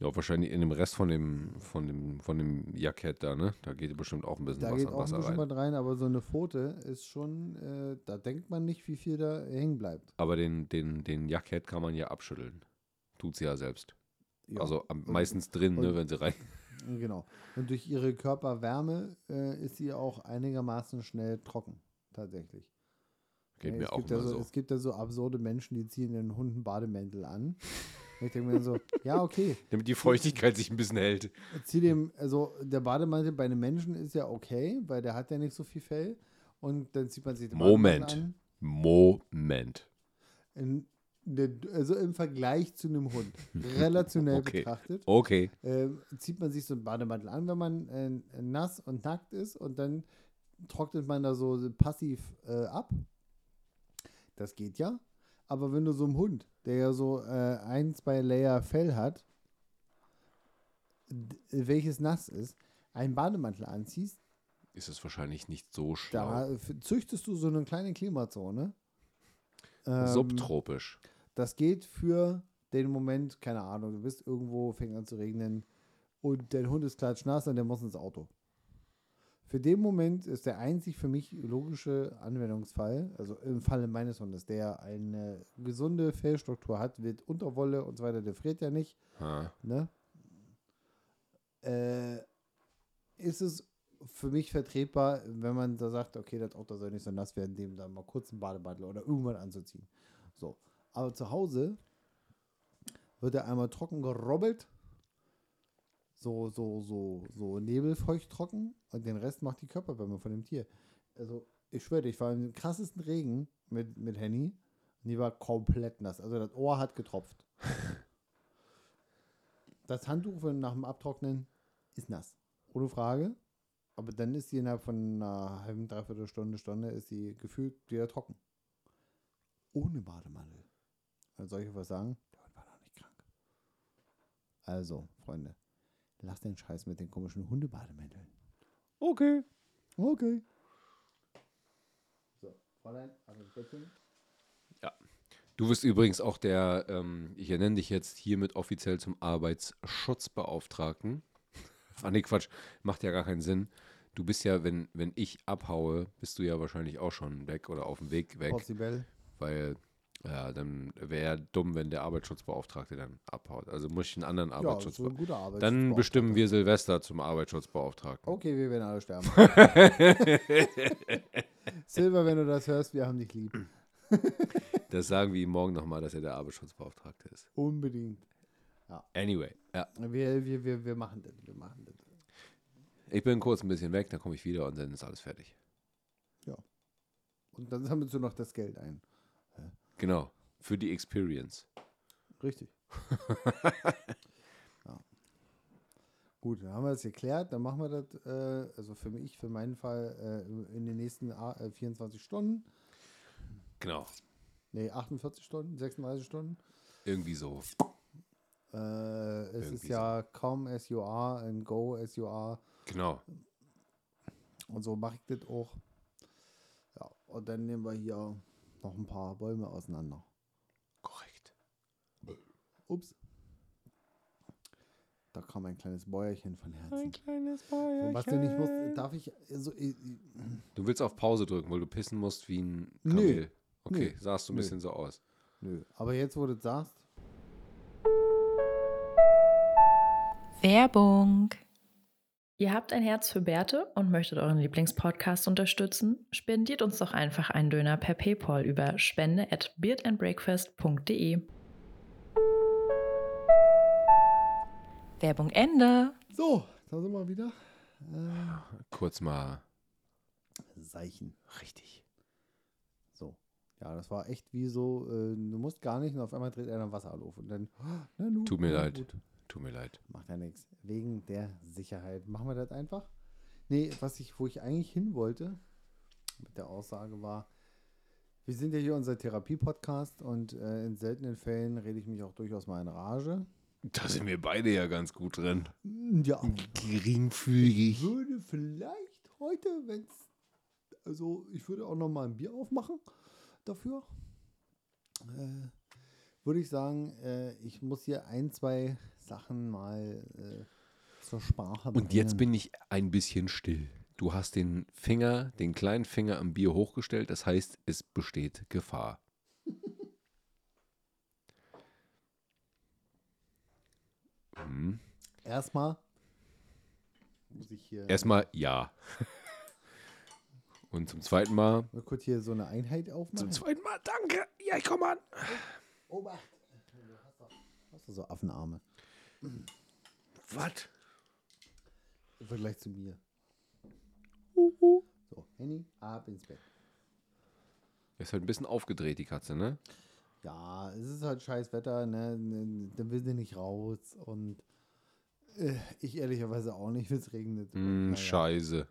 Ja, wahrscheinlich in dem Rest von dem, von dem, von dem Jackett da, ne? Da geht bestimmt auch ein bisschen Da Wasser, geht auch ein Wasser bisschen rein. was rein, aber so eine Pfote ist schon, äh, da denkt man nicht, wie viel da hängen bleibt. Aber den, den, den Jackett kann man ja abschütteln. Tut sie ja selbst. Ja. Also am, Und- meistens drin, ne, und- wenn sie rein. Genau. Und durch ihre Körperwärme äh, ist sie auch einigermaßen schnell trocken, tatsächlich. Geht Ja, mir es auch gibt so. Es gibt ja so absurde Menschen, die ziehen den Hunden Bademäntel an. Ich denke mir dann so, ja, okay. Damit die Feuchtigkeit sich ein bisschen hält. Zieh dem, also der Bademantel bei einem Menschen ist ja okay, weil der hat ja nicht so viel Fell. Und dann zieht man sich den Moment. Bademantel an. Moment. In, also im Vergleich zu einem Hund, relationell Okay. betrachtet, Okay. ähm, zieht man sich so einen Bademantel an, wenn man äh, nass und nackt ist und dann trocknet man da so passiv äh, ab. Das geht ja. Aber wenn du so einem Hund, der ja so äh, ein, zwei Layer Fell hat, welches nass ist, einen Bademantel anziehst, Ist es wahrscheinlich nicht so schlau. da züchtest du so eine kleine Klimazone. Ähm, Subtropisch. Das geht für den Moment, keine Ahnung, du bist irgendwo, fängt an zu regnen und dein Hund ist klatschnass und der muss ins Auto. Für den Moment ist der einzig für mich logische Anwendungsfall, also im Falle meines Hundes, der eine gesunde Fellstruktur hat, mit Unterwolle und so weiter, der friert ja nicht, Ha. ne? Äh, ist es für mich vertretbar, wenn man da sagt, okay, das Auto soll nicht so nass werden, dem dann mal kurz einen Bademantel oder irgendwann anzuziehen. So. Aber zu Hause wird er einmal trocken gerobbelt, so, so, so, so nebelfeucht trocken und den Rest macht die Körperwärme von dem Tier. Also, ich schwöre, ich war im krassesten Regen mit, mit Henny und die war komplett nass. Also, das Ohr hat getropft. Das Handtuch nach dem Abtrocknen ist nass. Ohne Frage. Aber dann ist sie innerhalb von einer halben, dreiviertel Stunde, Stunde, ist sie gefühlt wieder trocken. ohne Bademantel. Also soll ich was sagen? Der Hund war noch nicht krank. Also, Freunde, lasst den Scheiß mit den komischen Hundebademänteln. Okay. Okay. So, Fräulein, ins Bettchen. Du wirst übrigens auch der, ähm, ich ernenne dich jetzt hiermit offiziell zum Arbeitsschutzbeauftragten. Ah, nee, Quatsch, macht ja gar keinen Sinn. Du bist ja, wenn, wenn ich abhaue, bist du ja wahrscheinlich auch schon weg oder auf dem Weg weg, Possibel. weil ja, dann wäre ja dumm, wenn der Arbeitsschutzbeauftragte dann abhaut. Also muss ich einen anderen Ja, Arbeitsschutz. dann bestimmen wir Silvester zum Arbeitsschutzbeauftragten. Okay, wir werden alle sterben. Silber, wenn du das hörst, wir haben dich lieb. Das sagen wir ihm morgen nochmal, dass er der Arbeitsschutzbeauftragte ist. Unbedingt. Anyway, ja. Wir, wir, wir, wir machen das. Wir machen das. Ich bin kurz ein bisschen weg, dann komme ich wieder und dann ist alles fertig. Und dann sammelst du noch das Geld ein. Genau. Für die Experience. Richtig. ja. Gut, dann haben wir das geklärt. Dann machen wir das, äh, also für mich, für meinen Fall, äh, in den nächsten A- äh, 24 Stunden. Genau. Nee, 48 Stunden, 36 Stunden. Irgendwie so. Äh, es Irgendwie ist ja kaum as you are and go as you are. Genau. Und so mache ich das auch. Ja, und dann nehmen wir hier noch ein paar Bäume auseinander. Korrekt. Ups. Da kam ein kleines Bäuerchen von Herzen. kleines So, was du nicht musst, darf ich so. äh, Du willst auf Pause drücken, weil du pissen musst wie ein Nö. Kamel. Okay, Nö. sahst du ein Nö. bisschen so aus. Nö. Aber jetzt, wo du das sagst, Werbung. Ihr habt ein Herz für Bärte und möchtet euren Lieblingspodcast unterstützen? Spendiert uns doch einfach einen Döner per PayPal über spende at beardandbreakfast.de. Werbung Ende. so, da sind wir wieder. Äh, Kurz mal Seichen. richtig. So. Ja, das war echt wie so, äh, du musst gar nicht und auf einmal dreht einer ein Wasser auf und dann, na, nu, Tut mir leid. gut. Tut mir leid. Macht ja nichts. Wegen der Sicherheit. Machen wir das einfach? Nee, was ich, wo ich eigentlich hin wollte, mit der Aussage war, wir sind ja hier unser Therapie-Podcast und äh, in seltenen Fällen rede ich mich auch durchaus mal in Rage. Da sind wir beide ja ganz gut drin. Ja, Geringfügig. würde vielleicht heute, wenn es, also ich würde auch noch mal ein Bier aufmachen dafür. Äh, würde ich sagen, äh, ich muss hier ein, zwei Sachen mal äh, zur Sprache Und jetzt bringen. bin ich ein bisschen still. Du hast den Finger, den kleinen Finger am Bier hochgestellt. Das heißt, es besteht Gefahr. Hm. Erstmal muss ich hier Erstmal ja. Und zum zweiten Mal. mal kurz hier so eine Einheit aufmachen. Zum zweiten Mal, danke. Ja, ich komme an. Obacht! Du hast doch so Affenarme. Was? Im Vergleich zu mir. So, Henny, ab ins Bett. Ist halt ein bisschen aufgedreht, die Katze, ne? Ja, es ist halt scheiß Wetter, ne? ne dann will sie nicht raus und äh, ich ehrlicherweise auch nicht, wenn es regnet. Hm, naja, Scheiße.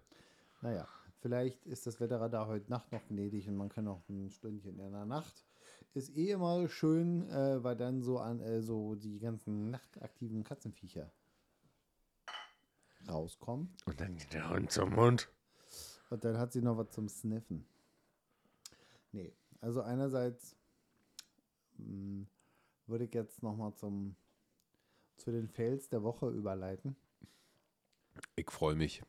naja, vielleicht ist das Wetterradar heute Nacht noch gnädig und man kann noch ein Stündchen in der Nacht. Ist eh immer schön, äh, weil dann so an äh, so die ganzen nachtaktiven Katzenviecher rauskommen. Und dann geht der Hund zum Mund. Und dann hat sie noch was zum Sniffen. Nee, also einerseits mh, würde ich jetzt nochmal zum zu den Fails der Woche überleiten. Ich freue mich.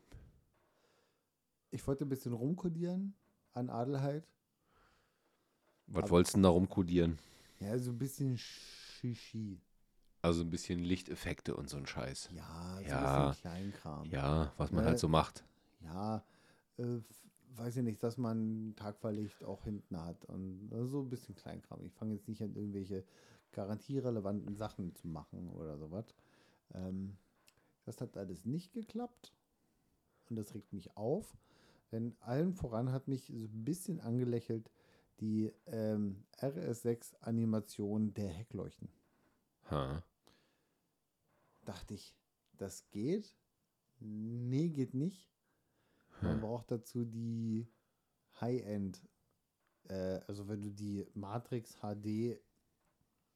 Ich wollte ein bisschen rumkodieren an Adelheid. Was Aber- wolltest du denn da rumkodieren? Ja, so ein bisschen Shishi. Also ein bisschen Lichteffekte und so ein Scheiß. Ja, so Ja. ein bisschen Kleinkram. Ja, was man Ne? halt so macht. Ja, äh, weiß ich nicht, dass man Tagverlicht auch hinten hat und äh, so ein bisschen Kleinkram. Ich fange jetzt nicht an, irgendwelche garantierelevanten Sachen zu machen oder sowas. Ähm, das hat alles nicht geklappt und das regt mich auf, denn allen voran hat mich so ein bisschen angelächelt die ähm, RS6-Animation der Heckleuchten. Ha. Dachte ich, das geht? Nee, geht nicht. Man Hm. braucht dazu die High-End äh, also wenn du die Matrix HD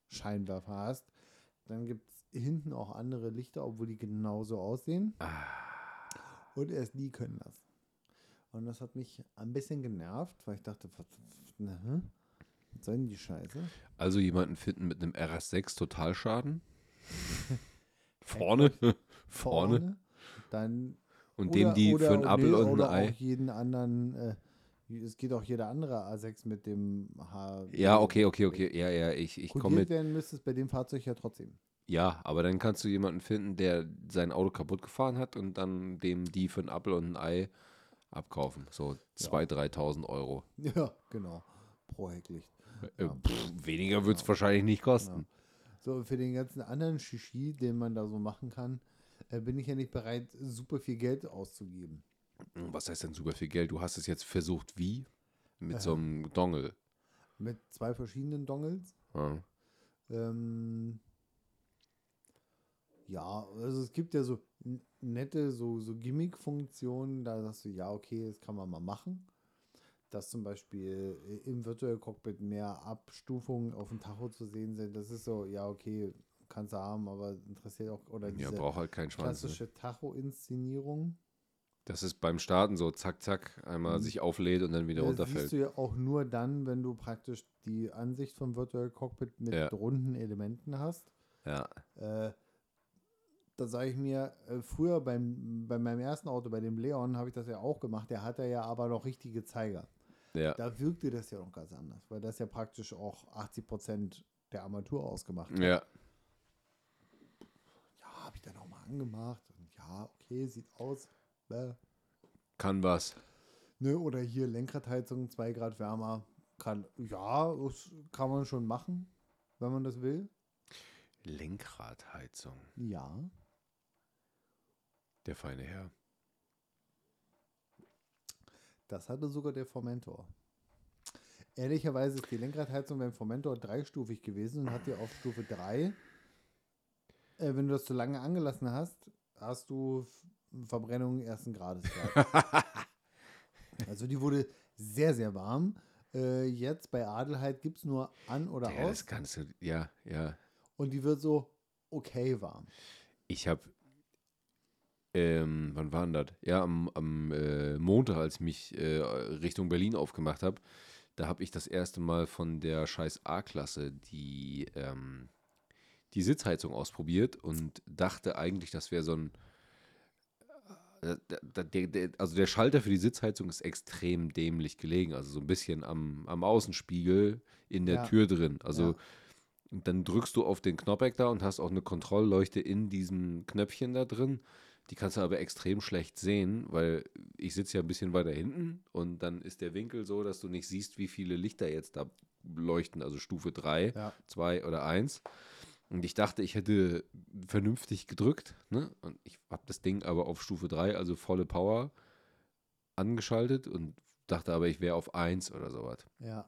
Scheinwerfer hast, dann gibt es hinten auch andere Lichter, obwohl die genauso aussehen. Und erst die können das. Und das hat mich ein bisschen genervt, weil ich dachte, was, ne, was soll denn die Scheiße? Also jemanden finden mit einem RS6 Totalschaden. Vorne. Vorne. Dann Und dem die für einen Apfel nee, und ein oder Ei. Auch jeden anderen, äh, es geht auch jeder andere A6 mit dem H. Ja, okay, okay, okay. Ja, ja, ich, ich komme mit. werden müsste es bei dem Fahrzeug ja trotzdem. Ja, aber dann kannst du jemanden finden, der sein Auto kaputt gefahren hat und dann dem die für einen Apfel und ein Ei abkaufen. So 2.000, 3.000 Euro. Ja, genau. Pro Hecklicht. Äh, pff, weniger wird es wahrscheinlich nicht kosten. So, für den ganzen anderen Shishi, den man da so machen kann, äh, bin ich ja nicht bereit, super viel Geld auszugeben. Was heißt denn super viel Geld? Du hast es jetzt versucht, wie? Mit so einem Dongle. Mit zwei verschiedenen Dongles. Ja. Ähm, ja, also es gibt ja so nette, so, so Gimmick-Funktionen, da sagst du, ja, okay, das kann man mal machen. Dass zum Beispiel äh, im Virtual Cockpit mehr Abstufungen auf dem Tacho zu sehen sind, das ist so, ja, okay, kannst du haben, aber interessiert auch, oder Ja, diese braucht halt keinen Schwanz. Ne? klassische Tacho-Inszenierung. Das ist beim Starten so zack, zack, einmal Mhm. sich auflädt und dann wieder Das runterfällt. siehst du ja auch nur dann, wenn du praktisch die Ansicht vom Virtual Cockpit mit Ja. runden Elementen hast. Ja, Äh, da sage ich mir, äh, früher beim, bei meinem ersten Auto, bei dem Leon, habe ich das ja auch gemacht. Der hatte ja aber noch richtige Zeiger. ja. Da wirkte das ja noch ganz anders, weil das ja praktisch auch 80 Prozent der Armatur ausgemacht hat. Ja, Ja, habe ich dann auch mal angemacht. Und ja, okay, sieht aus. Bäh. kann was. Ne, oder hier Lenkradheizung, 2 Grad wärmer. Kann, ja, das kann man schon machen, wenn man das will. Lenkradheizung. Ja. Der feine Herr. Das hatte sogar der Formentor. Ehrlicherweise ist die Lenkradheizung beim Formentor dreistufig gewesen und hat dir auf Stufe 3, äh, wenn du das zu lange angelassen hast, hast du Verbrennung ersten Grades gehabt. also die wurde sehr, sehr warm. Äh, jetzt bei Adelheid gibt es nur an oder Ja, aus das kannst du, ja, ja. und die wird so okay warm. Ich habe, ähm, wann war denn das? Ja, am, am äh, Montag, als ich mich äh, Richtung Berlin aufgemacht habe, da habe ich das erste Mal von der scheiß A-Klasse die, ähm, die Sitzheizung ausprobiert und dachte eigentlich, das wäre so ein. äh, der, der, der, also der Schalter für die Sitzheizung ist extrem dämlich gelegen, also so ein bisschen am, am Außenspiegel in der Ja. Tür drin. Also Ja. dann drückst du auf den Knoppeck da und hast auch eine Kontrollleuchte in diesem Knöpfchen da drin. Die kannst du aber extrem schlecht sehen, weil ich sitze ja ein bisschen weiter hinten und dann ist der Winkel so, dass du nicht siehst, wie viele Lichter jetzt da leuchten, also Stufe 3, Ja. 2 oder 1. Und ich dachte, ich hätte vernünftig gedrückt. Ne? Und ich habe das Ding aber auf Stufe 3, also volle Power, angeschaltet und dachte aber, ich wäre auf 1 oder sowas. Ja.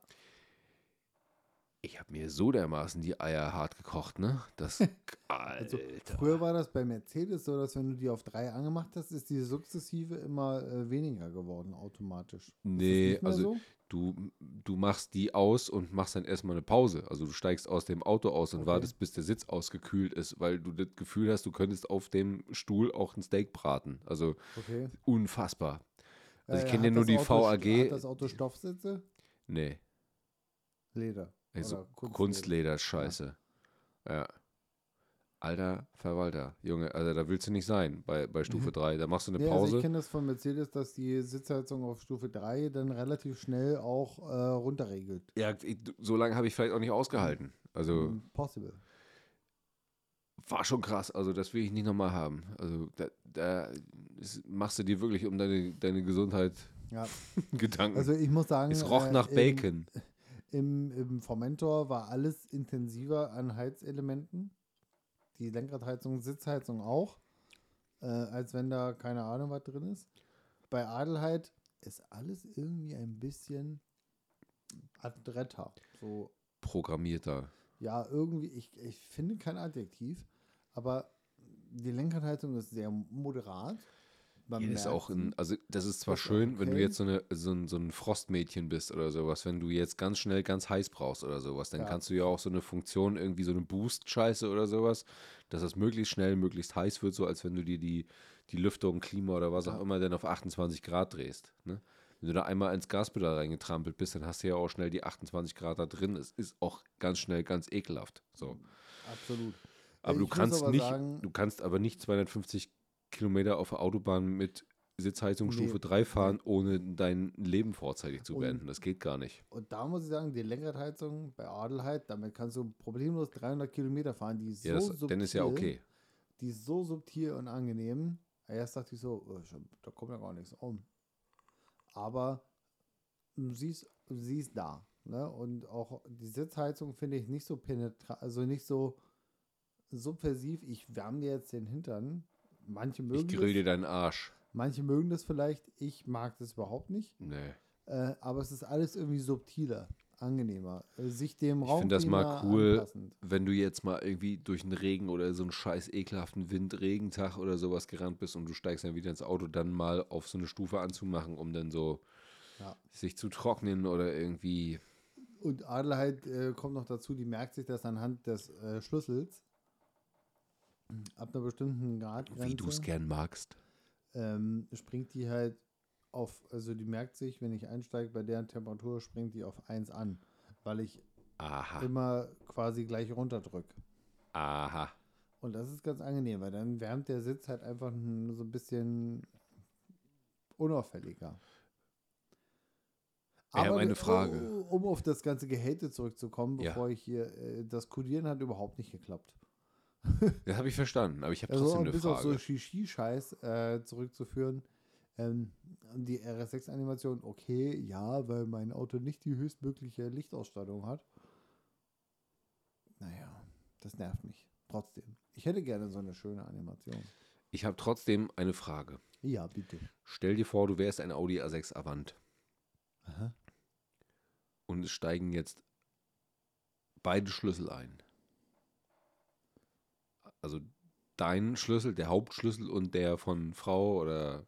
Ich habe mir so dermaßen die Eier hart gekocht, ne? Das, Also, früher war das bei Mercedes so, dass wenn du die auf 3 angemacht hast, ist die sukzessive immer äh, weniger geworden automatisch. Nee, also so? du, du machst die aus und machst dann erstmal eine Pause. Also du steigst aus dem Auto aus und Okay. wartest, bis der Sitz ausgekühlt ist, weil du das Gefühl hast, du könntest auf dem Stuhl auch ein Steak braten. Also Okay. unfassbar. Also ich Äh, kenne ja nur die Auto- VAG. Hat das Auto Stoffsitze? Nee, Leder. Also Oder Kunstleder. Kunstleder ist scheiße. Ja. Alter Verwalter, Junge, also da willst du nicht sein bei, bei Stufe 3. Da machst du eine Ja, also Pause. ich kenne das von Mercedes, dass die Sitzheizung auf Stufe 3 dann relativ schnell auch äh, runterregelt. ja, ich, so lange habe ich vielleicht auch nicht ausgehalten. Also Mm, Possible. war schon krass. Also das will ich nicht nochmal haben. Also da, da ist, machst du dir wirklich um deine, deine Gesundheit Ja. Gedanken. Also ich muss sagen, es roch äh, nach im- Bacon. Im, Im Formentor war alles intensiver an Heizelementen. Die Lenkradheizung, Sitzheizung auch. Äh, als wenn da keine Ahnung was drin ist. Bei Adelheid ist alles irgendwie ein bisschen adretter. So, Programmierter. ja, irgendwie, ich, ich finde kein Adjektiv, aber die Lenkradheizung ist sehr moderat. Man Ja, das ist auch ein, also das ist zwar auch schön, wenn du okay. jetzt so, eine, so, ein, so ein Frostmädchen bist oder sowas, wenn du jetzt ganz schnell ganz heiß brauchst oder sowas, dann Ja. kannst du ja auch so eine Funktion, irgendwie so eine Boost-Scheiße oder sowas, dass das möglichst schnell, möglichst heiß wird, so als wenn du dir die, die Lüftung, Klima oder was auch Ja. immer dann auf 28 Grad drehst. Ne? Wenn du da einmal ins Gaspedal reingetrampelt bist, dann hast du ja auch schnell die 28 Grad da drin. Es ist auch ganz schnell ganz ekelhaft. So. Absolut. Aber Ich du kannst aber nicht, sagen- du kannst aber nicht 250 Kilometer auf der Autobahn mit Sitzheizung Nee, Stufe 3 fahren, ohne dein Leben vorzeitig zu Und- beenden. Das geht gar nicht. Und da muss ich sagen, die Lenkradheizung bei Adelheid, damit kannst du problemlos 300 Kilometer fahren. Die ist Ja, so das, subtil. dann ist ja okay. Die ist so subtil und angenehm. Erst dachte ich so, oh, da kommt ja gar nichts um. Aber sie ist, sie ist da. Ne? Und auch die Sitzheizung finde ich nicht so penetrant, also nicht so subversiv. Ich wärme dir jetzt den Hintern. Manche Ich mögen, grill dir das, deinen Arsch. manche mögen das vielleicht. Ich mag das überhaupt nicht. Nee. Äh, aber es ist alles irgendwie subtiler, angenehmer. Äh, sich dem Ich Raum finde das mal cool, anpassend. wenn du jetzt mal irgendwie durch den Regen oder so einen scheiß ekelhaften Wind, Regentag oder sowas gerannt bist und du steigst dann wieder ins Auto, dann mal auf so eine Stufe anzumachen, um dann so Ja. sich zu trocknen oder irgendwie. Und Adelheid äh, kommt noch dazu, die merkt sich das anhand des äh, Schlüssels. Ab einer bestimmten Gradgrenze Wie du es gern magst. ähm, springt die halt auf, also die merkt sich, wenn ich einsteige, bei deren Temperatur springt die auf 1 an, weil ich Aha. immer quasi gleich runterdrücke. Aha. Und das ist ganz angenehm, weil dann wärmt der Sitz halt einfach so ein bisschen unauffälliger. Ja, meine Frage. Um auf das ganze Gehate zurückzukommen, Ja. bevor ich hier, äh, das Codieren hat überhaupt nicht geklappt. Das habe ich verstanden, aber ich habe Also trotzdem eine bis auf so Frage. Shishi-Scheiß äh, zurückzuführen. Ähm, die RS6-Animation, okay, ja, weil mein Auto nicht die höchstmögliche Lichtausstattung hat. Naja, das nervt mich. Trotzdem. Ich hätte gerne so eine schöne Animation. Ich habe trotzdem eine Frage. Ja, bitte. Stell dir vor, du wärst ein Audi A6 Avant Aha. und es steigen jetzt beide Schlüssel ein. Also dein Schlüssel, der Hauptschlüssel und der von Frau oder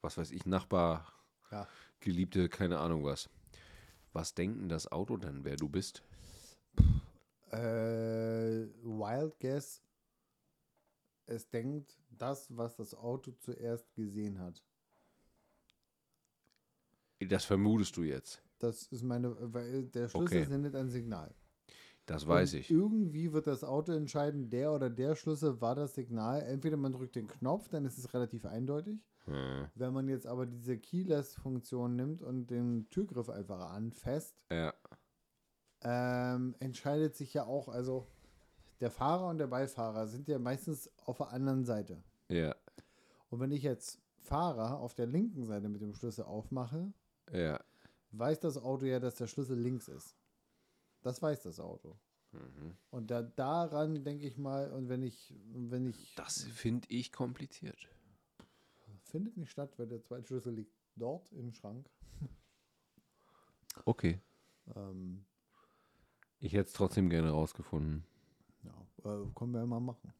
was weiß ich, Nachbar, Ja. Geliebte, keine Ahnung was. Was denken das Auto dann, wer du bist? Äh, Wild Guess. Es denkt das, was das Auto zuerst gesehen hat. Das vermutest du jetzt. Das ist meine, weil der Schlüssel Okay. sendet ein Signal. Das weiß Und ich. Irgendwie wird das Auto entscheiden, der oder der Schlüssel war das Signal. Entweder man drückt den Knopf, dann ist es relativ eindeutig. Hm. Wenn man jetzt aber diese Keyless-Funktion nimmt und den Türgriff einfach anfasst, Ja, ähm, entscheidet sich ja auch, also der Fahrer und der Beifahrer sind ja meistens auf der anderen Seite. ja, Und wenn ich jetzt Fahrer auf der linken Seite mit dem Schlüssel aufmache, ja. weiß das Auto ja, dass der Schlüssel links ist. Das weiß das Auto. Mhm. Und da, daran denke ich mal, und wenn ich, wenn ich, Das finde ich kompliziert. findet nicht statt, weil der zweite Schlüssel liegt dort im Schrank. Okay. Ähm, Ich hätte es trotzdem gerne rausgefunden. ja, äh, können wir ja mal machen.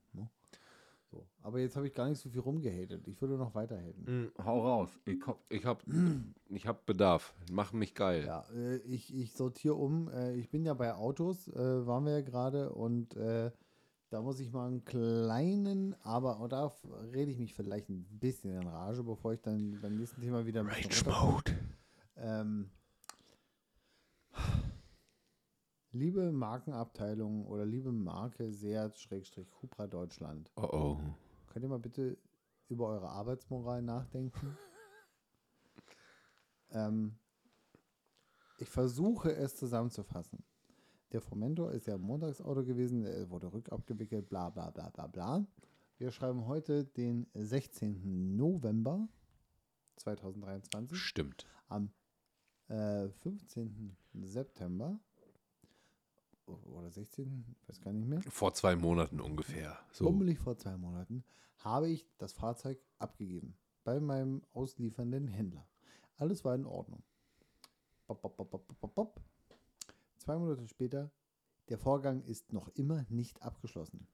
So. Aber jetzt habe ich gar nicht so viel rumgehatet. Ich würde noch weiter haten. hau raus. Ich hab, ich hab, ich hab Bedarf. Mach mich geil. Ja, äh, ich, ich sortiere um. Äh, ich bin ja bei Autos, äh, waren wir ja gerade und äh, da muss ich mal einen kleinen, aber und da rede ich mich vielleicht ein bisschen in Rage, bevor ich dann beim nächsten Thema wieder Rage. Mode. Ähm, liebe Markenabteilung oder liebe Marke Seat-Cupra Deutschland, Oh oh. könnt ihr mal bitte über eure Arbeitsmoral nachdenken? ähm, ich versuche es zusammenzufassen. Der Formentor ist ja Montagsauto gewesen, er wurde rückabgewickelt, bla bla bla bla bla. Wir schreiben heute den 16. November 2023 Stimmt. am äh, 15. September oder 16. Ich weiß gar nicht mehr. Vor zwei Monaten ungefähr. So. Bummelig vor zwei Monaten habe ich das Fahrzeug abgegeben bei meinem ausliefernden Händler. Alles war in Ordnung. Bop, bop, bop, bop, bop, bop. Zwei Monate später, der Vorgang ist noch immer nicht abgeschlossen.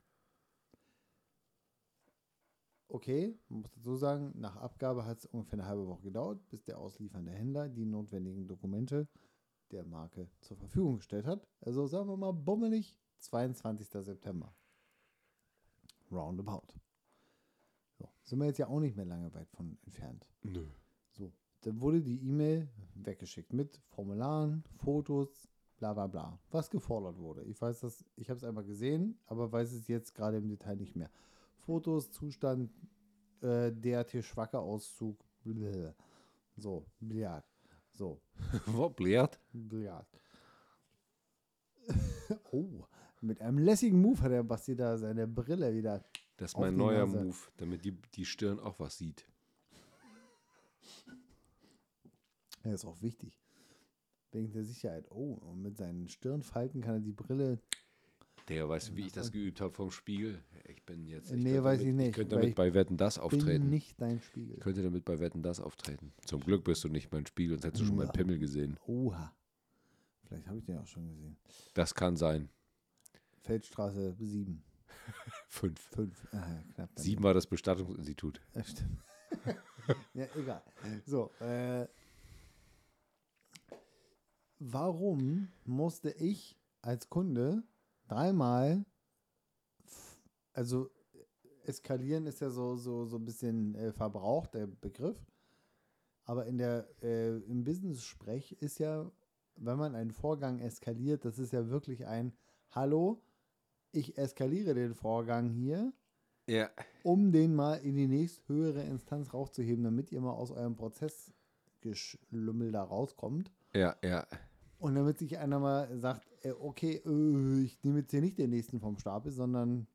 Okay, man muss dazu sagen, nach Abgabe hat es ungefähr eine halbe Woche gedauert, bis der ausliefernde Händler die notwendigen Dokumente der Marke zur Verfügung gestellt hat. Also sagen wir mal bummelig 22. September. Roundabout. So, sind wir jetzt ja auch nicht mehr lange weit von entfernt. Nö. So, dann wurde die E-Mail weggeschickt mit Formularen, Fotos, bla bla bla, was gefordert wurde. Ich weiß das, ich habe es einmal gesehen, aber weiß es jetzt gerade im Detail nicht mehr. Fotos, Zustand, äh, DRT Schwacke Auszug, blä. so, Billard. So, Wo blärt? Billard. oh, mit einem lässigen Move hat der Basti da seine Brille wieder. Das ist mein neuer Nase. Move, damit die, die Stirn auch was sieht. Ja, ist auch wichtig. Wegen der Sicherheit. Oh, und mit seinen Stirnfalten kann er die Brille Der, weißt du, wie ich das geübt habe vom Spiegel? Ich bin jetzt. Nee, könnte weiß damit, ich nicht, Ich könnte damit ich bei Wetten das bin auftreten. nicht dein Spiegel. Ich könnte damit bei Wetten das auftreten. Zum Glück bist du nicht mein Spiegel, sonst hättest du schon meinen. Pimmel gesehen. Oha. Vielleicht habe ich den auch schon gesehen. Das kann sein. Feldstraße 7. Fünf. 5. Ah, knapp. daneben. Sieben war das Bestattungsinstitut. Ja, stimmt. ja, egal. So, äh, warum musste ich als Kunde dreimal, also eskalieren ist ja so, so, so ein bisschen äh, verbraucht, der Begriff. Aber in der, äh, im Business-Sprech ist ja, wenn man einen Vorgang eskaliert, das ist ja wirklich ein Hallo, ich eskaliere den Vorgang hier Ja. um den mal in die nächsthöhere Instanz raufzuheben, damit ihr mal aus eurem Prozessgeschlümmel da rauskommt. Ja, ja. Und damit sich einer mal sagt, okay, äh, ich nehme jetzt hier nicht den nächsten vom Stapel, sondern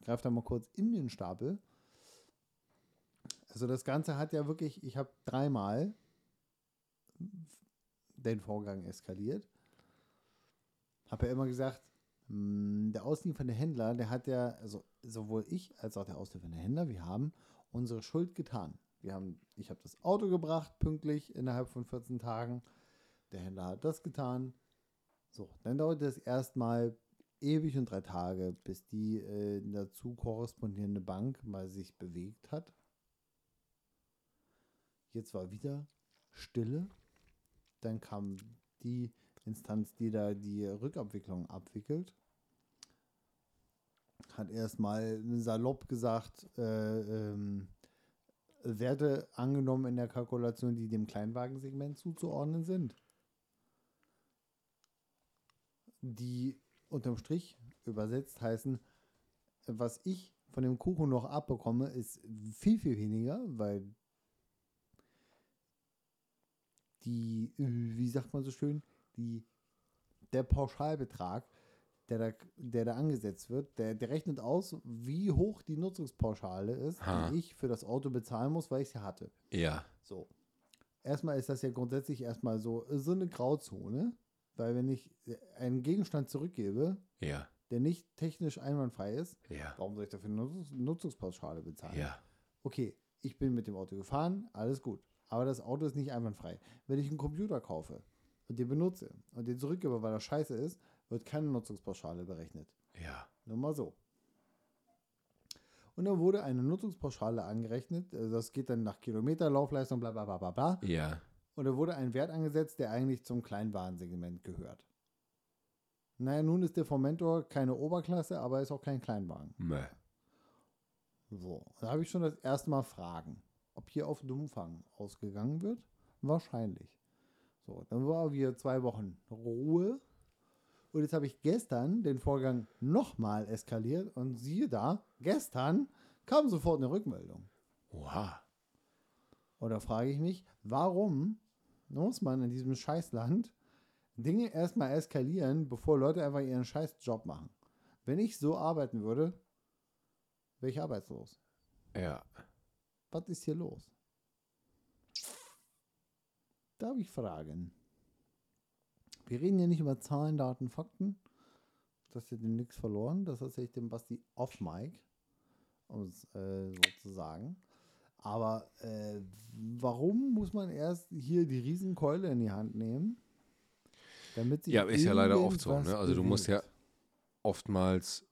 greift da mal kurz in den Stapel. Also das Ganze hat ja wirklich, ich habe dreimal den Vorgang eskaliert. Habe ja immer gesagt, mh, der ausliefernde Händler, der hat ja, also sowohl ich als auch der ausliefernde Händler, wir haben unsere Schuld getan. Wir haben, ich habe das Auto gebracht, pünktlich innerhalb von 14 Tagen. Der Händler hat das getan. So, dann dauert es erstmal ewig und drei Tage, bis die äh, dazu korrespondierende Bank mal sich bewegt hat. Jetzt war wieder Stille. Dann kam die Instanz, die da die Rückabwicklung abwickelt. Hat erstmal salopp gesagt, äh, ähm, Werte angenommen in der Kalkulation, die dem Kleinwagensegment zuzuordnen sind. Die unterm Strich übersetzt heißen, was ich von dem Kuchen noch abbekomme, ist viel, viel weniger, weil die, wie sagt man so schön, die, der Pauschalbetrag, der da, der da angesetzt wird, der, der rechnet aus, wie hoch die Nutzungspauschale ist, Ha. die ich für das Auto bezahlen muss, weil ich sie hatte. Ja. So. Erstmal ist das ja grundsätzlich erstmal so, so eine Grauzone, weil wenn ich einen Gegenstand zurückgebe, Ja. der nicht technisch einwandfrei ist, Ja. warum soll ich dafür eine Nutz- Nutzungspauschale bezahlen? Ja. Okay, ich bin mit dem Auto gefahren, alles gut. Aber das Auto ist nicht einwandfrei. Wenn ich einen Computer kaufe und den benutze und den zurückgebe, weil er scheiße ist, wird keine Nutzungspauschale berechnet. Ja. Nur mal so. Und dann wurde eine Nutzungspauschale angerechnet. Also Das geht dann nach Kilometer, Laufleistung, bla bla bla bla bla. Ja. Und da wurde ein Wert angesetzt, der eigentlich zum Kleinwagensegment gehört. Naja, nun ist der Formentor keine Oberklasse, aber ist auch kein Kleinwagen. Mö. So, da habe ich schon das erste Mal Fragen. Ob hier auf Umfang ausgegangen wird? Wahrscheinlich. So, dann war wieder zwei Wochen Ruhe. Und jetzt habe ich gestern den Vorgang nochmal eskaliert und siehe da, gestern kam sofort eine Rückmeldung. Oha. Und da frage ich mich, warum muss man in diesem Scheißland Dinge erstmal eskalieren, bevor Leute einfach ihren Scheißjob machen? Wenn ich so arbeiten würde, wäre ich arbeitslos. Ja. Was ist hier los? Darf ich fragen? Wir reden hier nicht über Zahlen, Daten, Fakten. Das ist dir nichts verloren. Das erzähle ich dem Basti off-Mic, um es äh, so zu sagen. Aber äh, warum muss man erst hier die Riesenkeule in die Hand nehmen? Damit sich Ja, ist ja leider oft so. Ne? Also du musst ja oftmals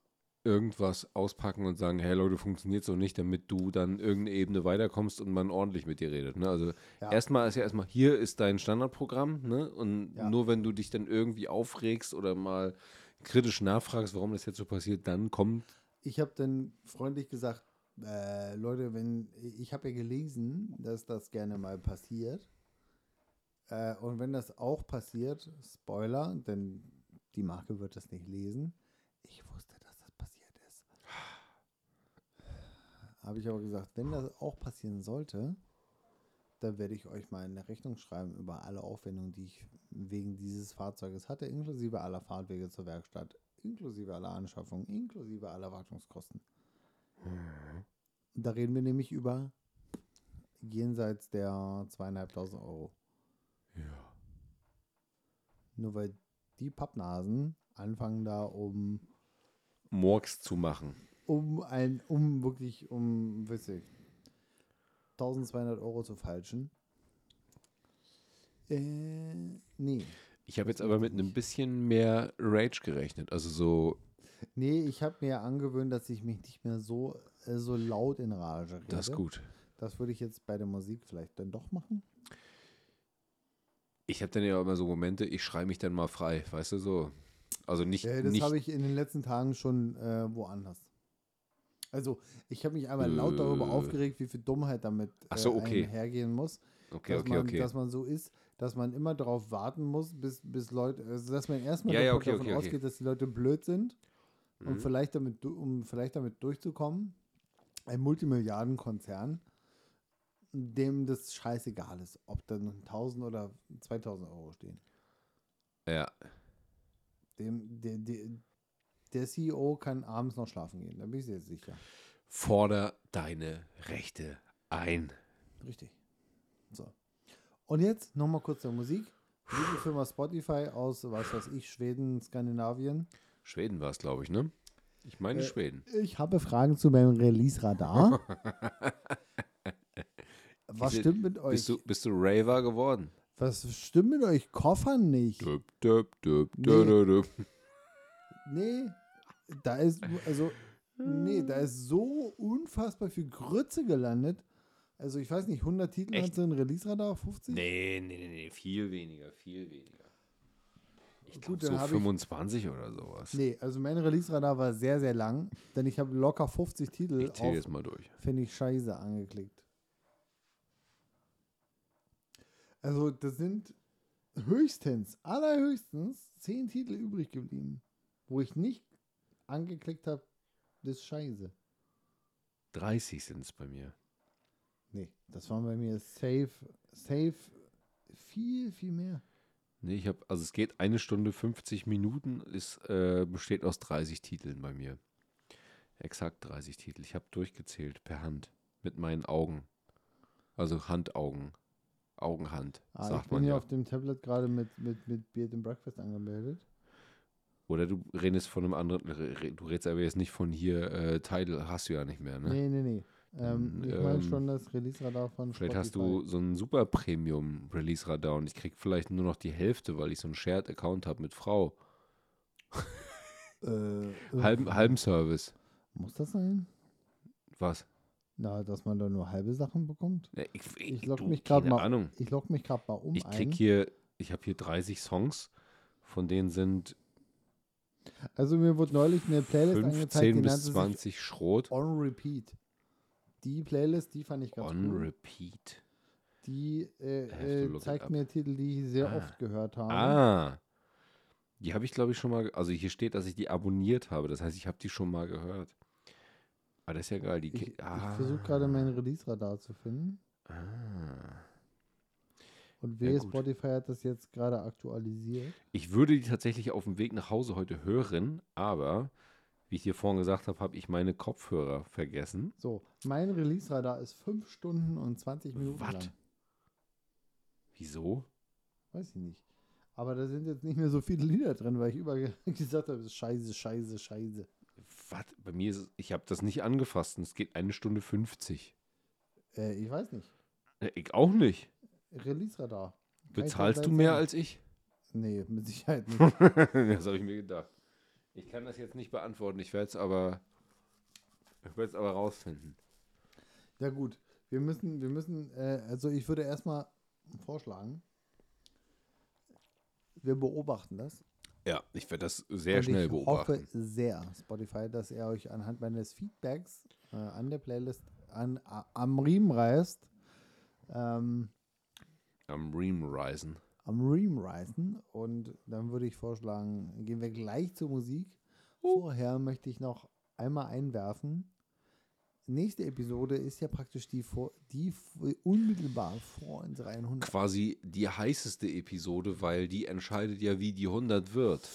irgendwas auspacken und sagen, hey Leute, funktioniert so nicht, damit du dann irgendeine Ebene weiterkommst und man ordentlich mit dir redet. Ne? Also Ja. erstmal ist ja erstmal, hier ist dein Standardprogramm, ne? Und Ja. nur wenn du dich dann irgendwie aufregst oder mal kritisch nachfragst, warum das jetzt so passiert, dann kommt Ich habe dann freundlich gesagt, äh, Leute, wenn ich habe ja gelesen, dass das gerne mal passiert. Äh, und wenn das auch passiert, Spoiler, denn die Marke wird das nicht lesen. Ich wusste, dass das passiert ist. Habe ich aber gesagt, wenn das auch passieren sollte, dann werde ich euch mal eine Rechnung schreiben über alle Aufwendungen, die ich wegen dieses Fahrzeuges hatte, inklusive aller Fahrtwege zur Werkstatt, inklusive aller Anschaffungen, inklusive aller Wartungskosten. Da reden wir nämlich über jenseits der zweieinhalbtausend Euro. ja. Nur weil die Pappnasen anfangen da um, Murks zu machen. um ein, um wirklich, um, weiß ich, 1200 Euro zu falschen. Äh, nee. Ich habe jetzt aber mit einem bisschen mehr Rage gerechnet. Also so, Nee, ich habe mir angewöhnt, dass ich mich nicht mehr so, äh, so laut in Rage rede. das ist gut. Das würde ich jetzt bei der Musik vielleicht dann doch machen. Ich habe dann ja immer so Momente, ich schreie mich dann mal frei, weißt du so. Also nicht, Äh, das habe ich in den letzten Tagen schon äh, woanders. Also, ich habe mich einmal laut darüber Äh. aufgeregt, wie viel Dummheit damit äh, so, okay. hergehen muss. Okay, dass, okay, man, okay. dass man so ist, dass man immer darauf warten muss, bis, bis Leute, also dass man erstmal Ja, ja, davon, ausgeht, dass die Leute blöd sind und Mhm. vielleicht damit, um vielleicht damit durchzukommen. Ein Multimilliardenkonzern, dem das scheißegal ist, ob da 1000 oder 2000 Euro stehen. ja, Dem, der, der, der CEO kann abends noch schlafen gehen, da bin ich sehr sicher. forder deine Rechte ein. Richtig. So. Und jetzt nochmal kurz zur Musik. Liebe Firma Spotify aus, was weiß ich, Schweden, Skandinavien. Schweden war es, glaube ich, ne? Ich meine Äh, Schweden. Ich habe Fragen zu meinem Release-Radar. was Diese- stimmt mit euch? Bist du, bist du Raver geworden? was stimmt mit euch Koffern nicht? Döp, döp, döp, Nee. Nee, da ist, also, nee, da ist so unfassbar viel Grütze gelandet. Also, ich weiß nicht, 100 Titel Echt? hat so ein Release-Radar, 50? Nee, nee, nee, nee, viel weniger, viel weniger. Ich Gut, glaube dann so hab ich- 25 oder sowas. Nee, also mein Release-Radar war sehr, sehr lang, denn ich habe locker 50 Titel ich zähle auf jetzt mal durch. finde ich scheiße angeklickt. Also, das sind höchstens, allerhöchstens 10 Titel übrig geblieben, wo ich nicht angeklickt habe, das ist scheiße. 30 sind es bei mir. Nee, das waren bei mir safe, safe viel, viel mehr. Nee, ich habe, also es geht eine Stunde 50 Minuten, ist, äh, besteht aus 30 Titeln bei mir. Exakt 30 Titel. Ich habe durchgezählt per Hand mit meinen Augen. Also Handaugen. Augenhand, Ah, ich sagt bin man hier ja. auf dem Tablet gerade mit, mit, mit Beard and Breakfast angemeldet. Oder du redest von einem anderen, re- re- du redest aber jetzt nicht von hier, äh, Tidal hast du ja nicht mehr, ne? Nee, nee, nee. Ähm, Dann, ich meine ähm, schon das Release-Radar von Vielleicht hast Spotify. du so ein super Premium Release Radar und ich krieg vielleicht nur noch die Hälfte, weil ich so einen Shared Account habe mit Frau. Äh, Halben, halben Service. Muss das sein? Was? Na, dass man da nur halbe Sachen bekommt? Ne, ich Ich log du, mich gerade mal, Ahnung. ich log mich gerade mal um Ich ein. krieg hier, ich habe hier 30 Songs, von denen sind Also mir wurde neulich eine Playlist angezeigt, 15 die bis nannte sich 20 Schrot. On Repeat. Die Playlist, die fand ich ganz On cool. repeat. Die äh, äh, zeigt mir Titel, die ich sehr Ah. oft gehört habe. Ah. Die habe ich, glaube ich, schon mal, also hier steht, dass ich die abonniert habe. Das heißt, ich habe die schon mal gehört. Aber das ist ja geil. Die, Ich, ah. ich versuche gerade mein Release-Radar zu finden. Ah. Und Ja, wehe, gut. Spotify hat das jetzt gerade aktualisiert. Ich würde die tatsächlich auf dem Weg nach Hause heute hören, aber wie ich dir vorhin gesagt habe, habe ich meine Kopfhörer vergessen. So, mein Release-Radar ist 5 Stunden und 20 Minuten Was? lang. Wieso? Weiß ich nicht. Aber da sind jetzt nicht mehr so viele Lieder drin, weil ich über gesagt habe, scheiße, scheiße, scheiße. Was? Bei mir ist es, ich habe das nicht angefasst und es geht eine Stunde 50. Äh, ich weiß nicht. Äh, Ich auch nicht. Release-Radar. Bezahlst du mehr sagen. als ich? Nee, mit Sicherheit nicht. das habe ich mir gedacht. Ich kann das jetzt nicht beantworten, ich werde es aber, ich werde es aber rausfinden. Ja gut, wir müssen, wir müssen, äh, also ich würde erstmal vorschlagen, wir beobachten das. Ja, ich werde das sehr Und schnell ich beobachten. hoffe sehr, Spotify, dass er euch anhand meines Feedbacks äh, an der Playlist an, am Riemen reißt. Ähm, Am Ream Reisen. Am Riemen reißen. Und dann würde ich vorschlagen, gehen wir gleich zur Musik. Vorher möchte ich noch einmal einwerfen. Nächste Episode ist ja praktisch die, vor, die unmittelbar vor unserer 100. Quasi die heißeste Episode, weil die entscheidet ja, wie die 100 wird.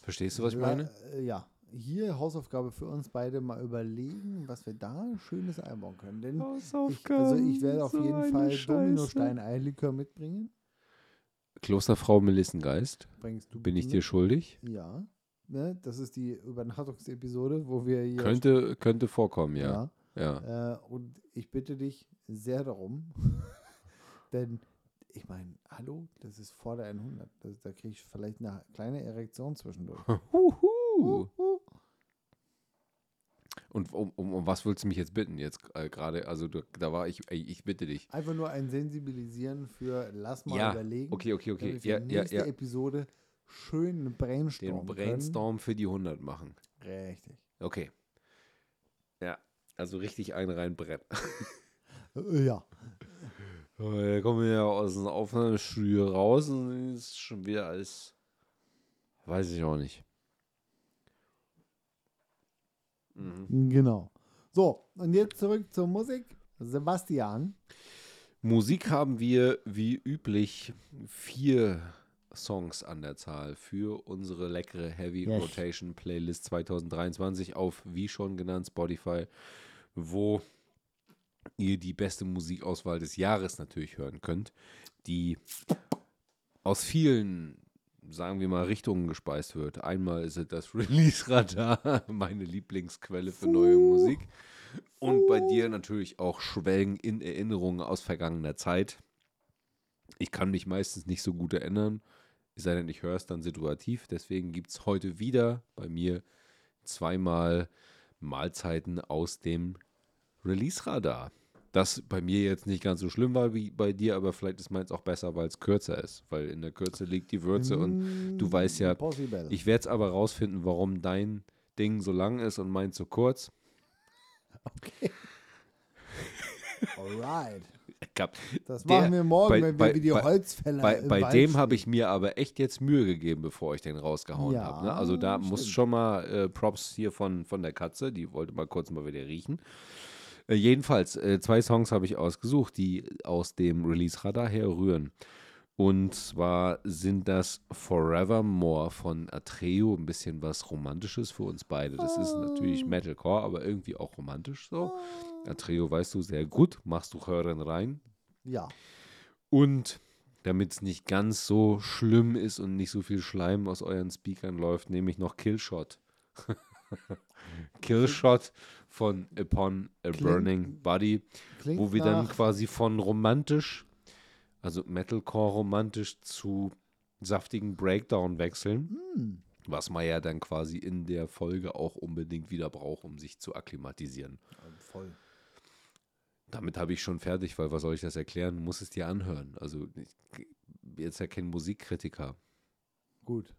Verstehst du, was ich meine? äh, Ja, hier Hausaufgabe für uns beide mal überlegen, was wir da Schönes einbauen können. Denn ich, also ich werde auf jeden Fall Dominostein Eierlikör mitbringen. Klosterfrau Melissengeist, Bringst du bin ich dir schuldig? Ja. Ne, das ist die Übernachtungsepisode, wo wir hier. Könnte, könnte vorkommen, ja. Ja. ja. Äh, und ich bitte dich sehr darum, denn ich meine, hallo, das ist vor der 100. Das, da kriege ich vielleicht eine kleine Erektion zwischendurch. Huhu. Und um, um, um was willst du mich jetzt bitten? Jetzt äh, gerade, also du, da war ich, ey, ich bitte dich. Einfach nur ein Sensibilisieren für lass mal Ja, überlegen. Okay, okay, okay. Ja, ja, nächste ja. Episode schön Den Brainstorm Brainstorm für die 100 machen. Können. Richtig. Okay. Ja, also richtig einen reinbrennen. Äh, Ja. Da kommen wir ja aus dem Aufnahmestudio raus und ist schon wieder als. Weiß ich auch nicht. Mhm. Genau. So, und jetzt zurück zur Musik. Sebastian. Musik haben wir wie üblich vier Songs an der Zahl für unsere leckere Heavy Yes. Rotation Playlist 2023 auf, wie schon genannt, Spotify, wo ihr die beste Musikauswahl des Jahres natürlich hören könnt, die aus vielen, sagen wir mal, Richtungen gespeist wird. Einmal ist es das Release-Radar, meine Lieblingsquelle für neue Musik. Und bei dir natürlich auch Schwelgen in Erinnerungen aus vergangener Zeit. Ich kann mich meistens nicht so gut erinnern, es sei denn, ich höre es dann situativ. Deswegen gibt es heute wieder bei mir zweimal Mahlzeiten aus dem Release-Radar. Das bei mir jetzt nicht ganz so schlimm war wie bei dir, aber vielleicht ist meins auch besser, weil es kürzer ist. Weil in der Kürze liegt die Würze und du weißt ja, Possible. ich werde es aber rausfinden, warum dein Ding so lang ist und meins so kurz. Alright. Ich hab- Das Der- machen wir morgen, bei- wenn wir bei- wie die bei- Holzfäller Bei, bei dem habe ich mir aber echt jetzt Mühe gegeben, bevor ich den rausgehauen Ja, habe. Ne? Also da muss stimmt. schon mal äh, Props hier von, von der Katze, die wollte mal kurz mal wieder riechen. Äh, jedenfalls, äh, zwei Songs habe ich ausgesucht, die aus dem Release-Radar herrühren. Und zwar sind das Forevermore von Atreo, ein bisschen was Romantisches für uns beide. Das ist natürlich Metalcore, aber irgendwie auch romantisch so. Atreo weißt du sehr gut, machst du Hören rein. Ja. Und damit es nicht ganz so schlimm ist und nicht so viel Schleim aus euren Speakern läuft, nehme ich noch Killshot. Killshot von Upon a Klingt- Burning Body, wo wir dann quasi von romantisch, also Metalcore romantisch zu saftigen Breakdown wechseln, Hm, was man ja dann quasi in der Folge auch unbedingt wieder braucht, um sich zu akklimatisieren. voll. Damit habe ich schon fertig, weil was soll ich das erklären? Du musst es dir anhören. Also ich, jetzt ja kein Musikkritiker. Gut.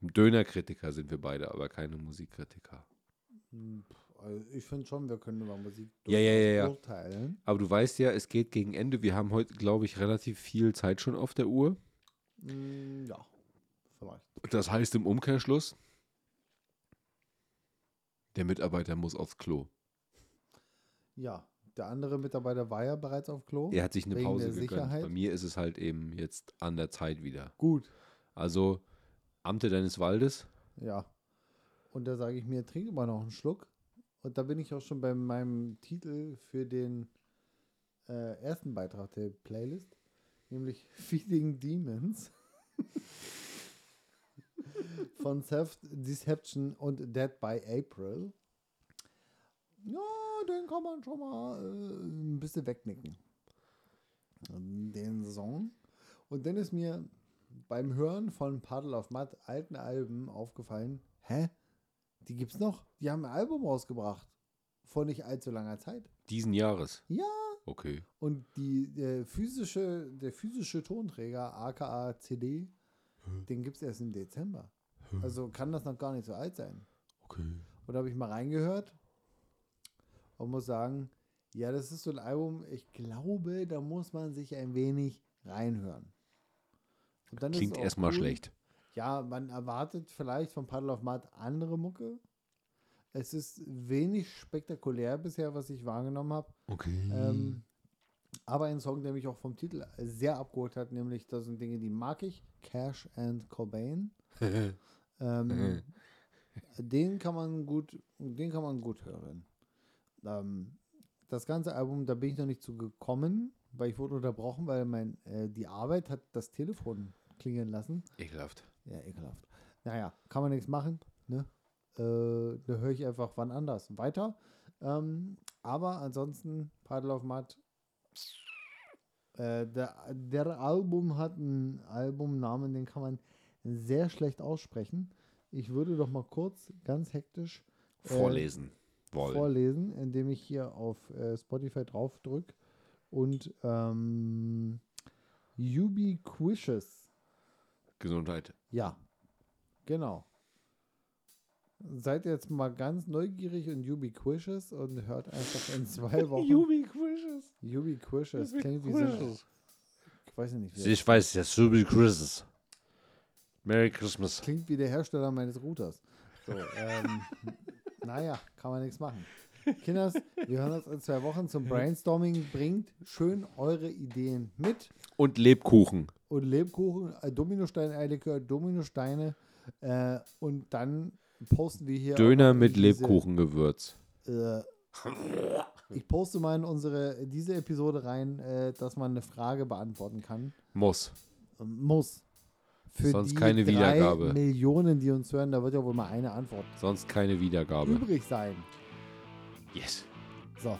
Dönerkritiker sind wir beide, aber keine Musikkritiker. Hm, Also ich finde schon, wir können über Musik Ja, ja, ja, ja. urteilen. Aber du weißt ja, es geht gegen Ende. Wir haben heute, glaube ich, relativ viel Zeit schon auf der Uhr. Hm, Ja, vielleicht. Das heißt im Umkehrschluss, der Mitarbeiter muss aufs Klo. Ja, der andere Mitarbeiter war ja bereits auf Klo. Er hat sich eine Pause gegönnt. Sicherheit? Bei mir ist es halt eben jetzt an der Zeit wieder. Gut, Also, Amte deines Waldes. ja. Und da sage ich mir, trink mal noch einen Schluck. Und da bin ich auch schon bei meinem Titel für den äh, ersten Beitrag der Playlist, nämlich Feeding Demons von Self Deception und Dead by April. Ja, den kann man schon mal äh, ein bisschen wegnicken. Den Song. Und dann ist mir beim Hören von Puddle of Mud alten Alben aufgefallen, Hä? Die gibt's noch? Die haben ein Album rausgebracht. Vor nicht allzu langer Zeit. Diesen Jahres. Ja. Okay. Und die, der, physische, der physische Tonträger, aka CD, den gibt es erst im Dezember. Also kann das noch gar nicht so alt sein. Okay. Und da habe ich mal reingehört und muss sagen, ja, das ist so ein Album, ich glaube, da muss man sich ein wenig reinhören. Klingt erstmal cool. schlecht. Ja, man erwartet vielleicht von Paddle of Mud andere Mucke. Es ist wenig spektakulär bisher, was ich wahrgenommen habe. Okay. Ähm, aber ein Song, der mich auch vom Titel sehr abgeholt hat, nämlich das sind Dinge, die mag ich. Cash and Cobain. ähm, den kann man gut, den kann man gut hören. Ähm, das ganze Album, da bin ich noch nicht zu gekommen, weil ich wurde unterbrochen, weil mein, äh, die Arbeit hat das Telefon klingeln lassen. Ekelhaft. Ja, ekelhaft. Naja, kann man nichts machen. Ne? Äh, da höre ich einfach wann anders weiter. Ähm, aber ansonsten, Paddle of Mud. Äh, der, der Album hat einen Albumnamen, den kann man sehr schlecht aussprechen. Ich würde doch mal kurz, ganz hektisch äh, Vorlesen wollen. vorlesen, indem ich hier auf äh, Spotify drauf drücke und ähm, Ubiquitious Gesundheit. ja, genau. Seid jetzt mal ganz neugierig und ubiquitious und hört einfach in zwei Wochen. Ubiquitious. ubiquitious klingt wie so ein, ich weiß nicht, wie Ich weiß, das ist Ubiquitious. Merry Christmas. klingt wie der Hersteller meines Routers. So, ähm, naja, kann man nichts machen. Kinders, wir hören uns in zwei Wochen zum Brainstorming. Bringt schön eure Ideen mit. Und Lebkuchen. und Lebkuchen, äh, Dominostein, Eierlikör, Dominosteine äh, und dann posten wir hier Döner mit diese, Lebkuchengewürz. Äh, ich poste mal in unsere diese Episode rein, äh, dass man eine Frage beantworten kann. Muss. Ähm, Muss. Für Sonst die keine drei Wiedergabe. Millionen, die uns hören, da wird ja wohl mal eine Antwort Sonst keine Wiedergabe. übrig sein. Yes. So,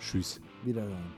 Tschüss. wiederhören.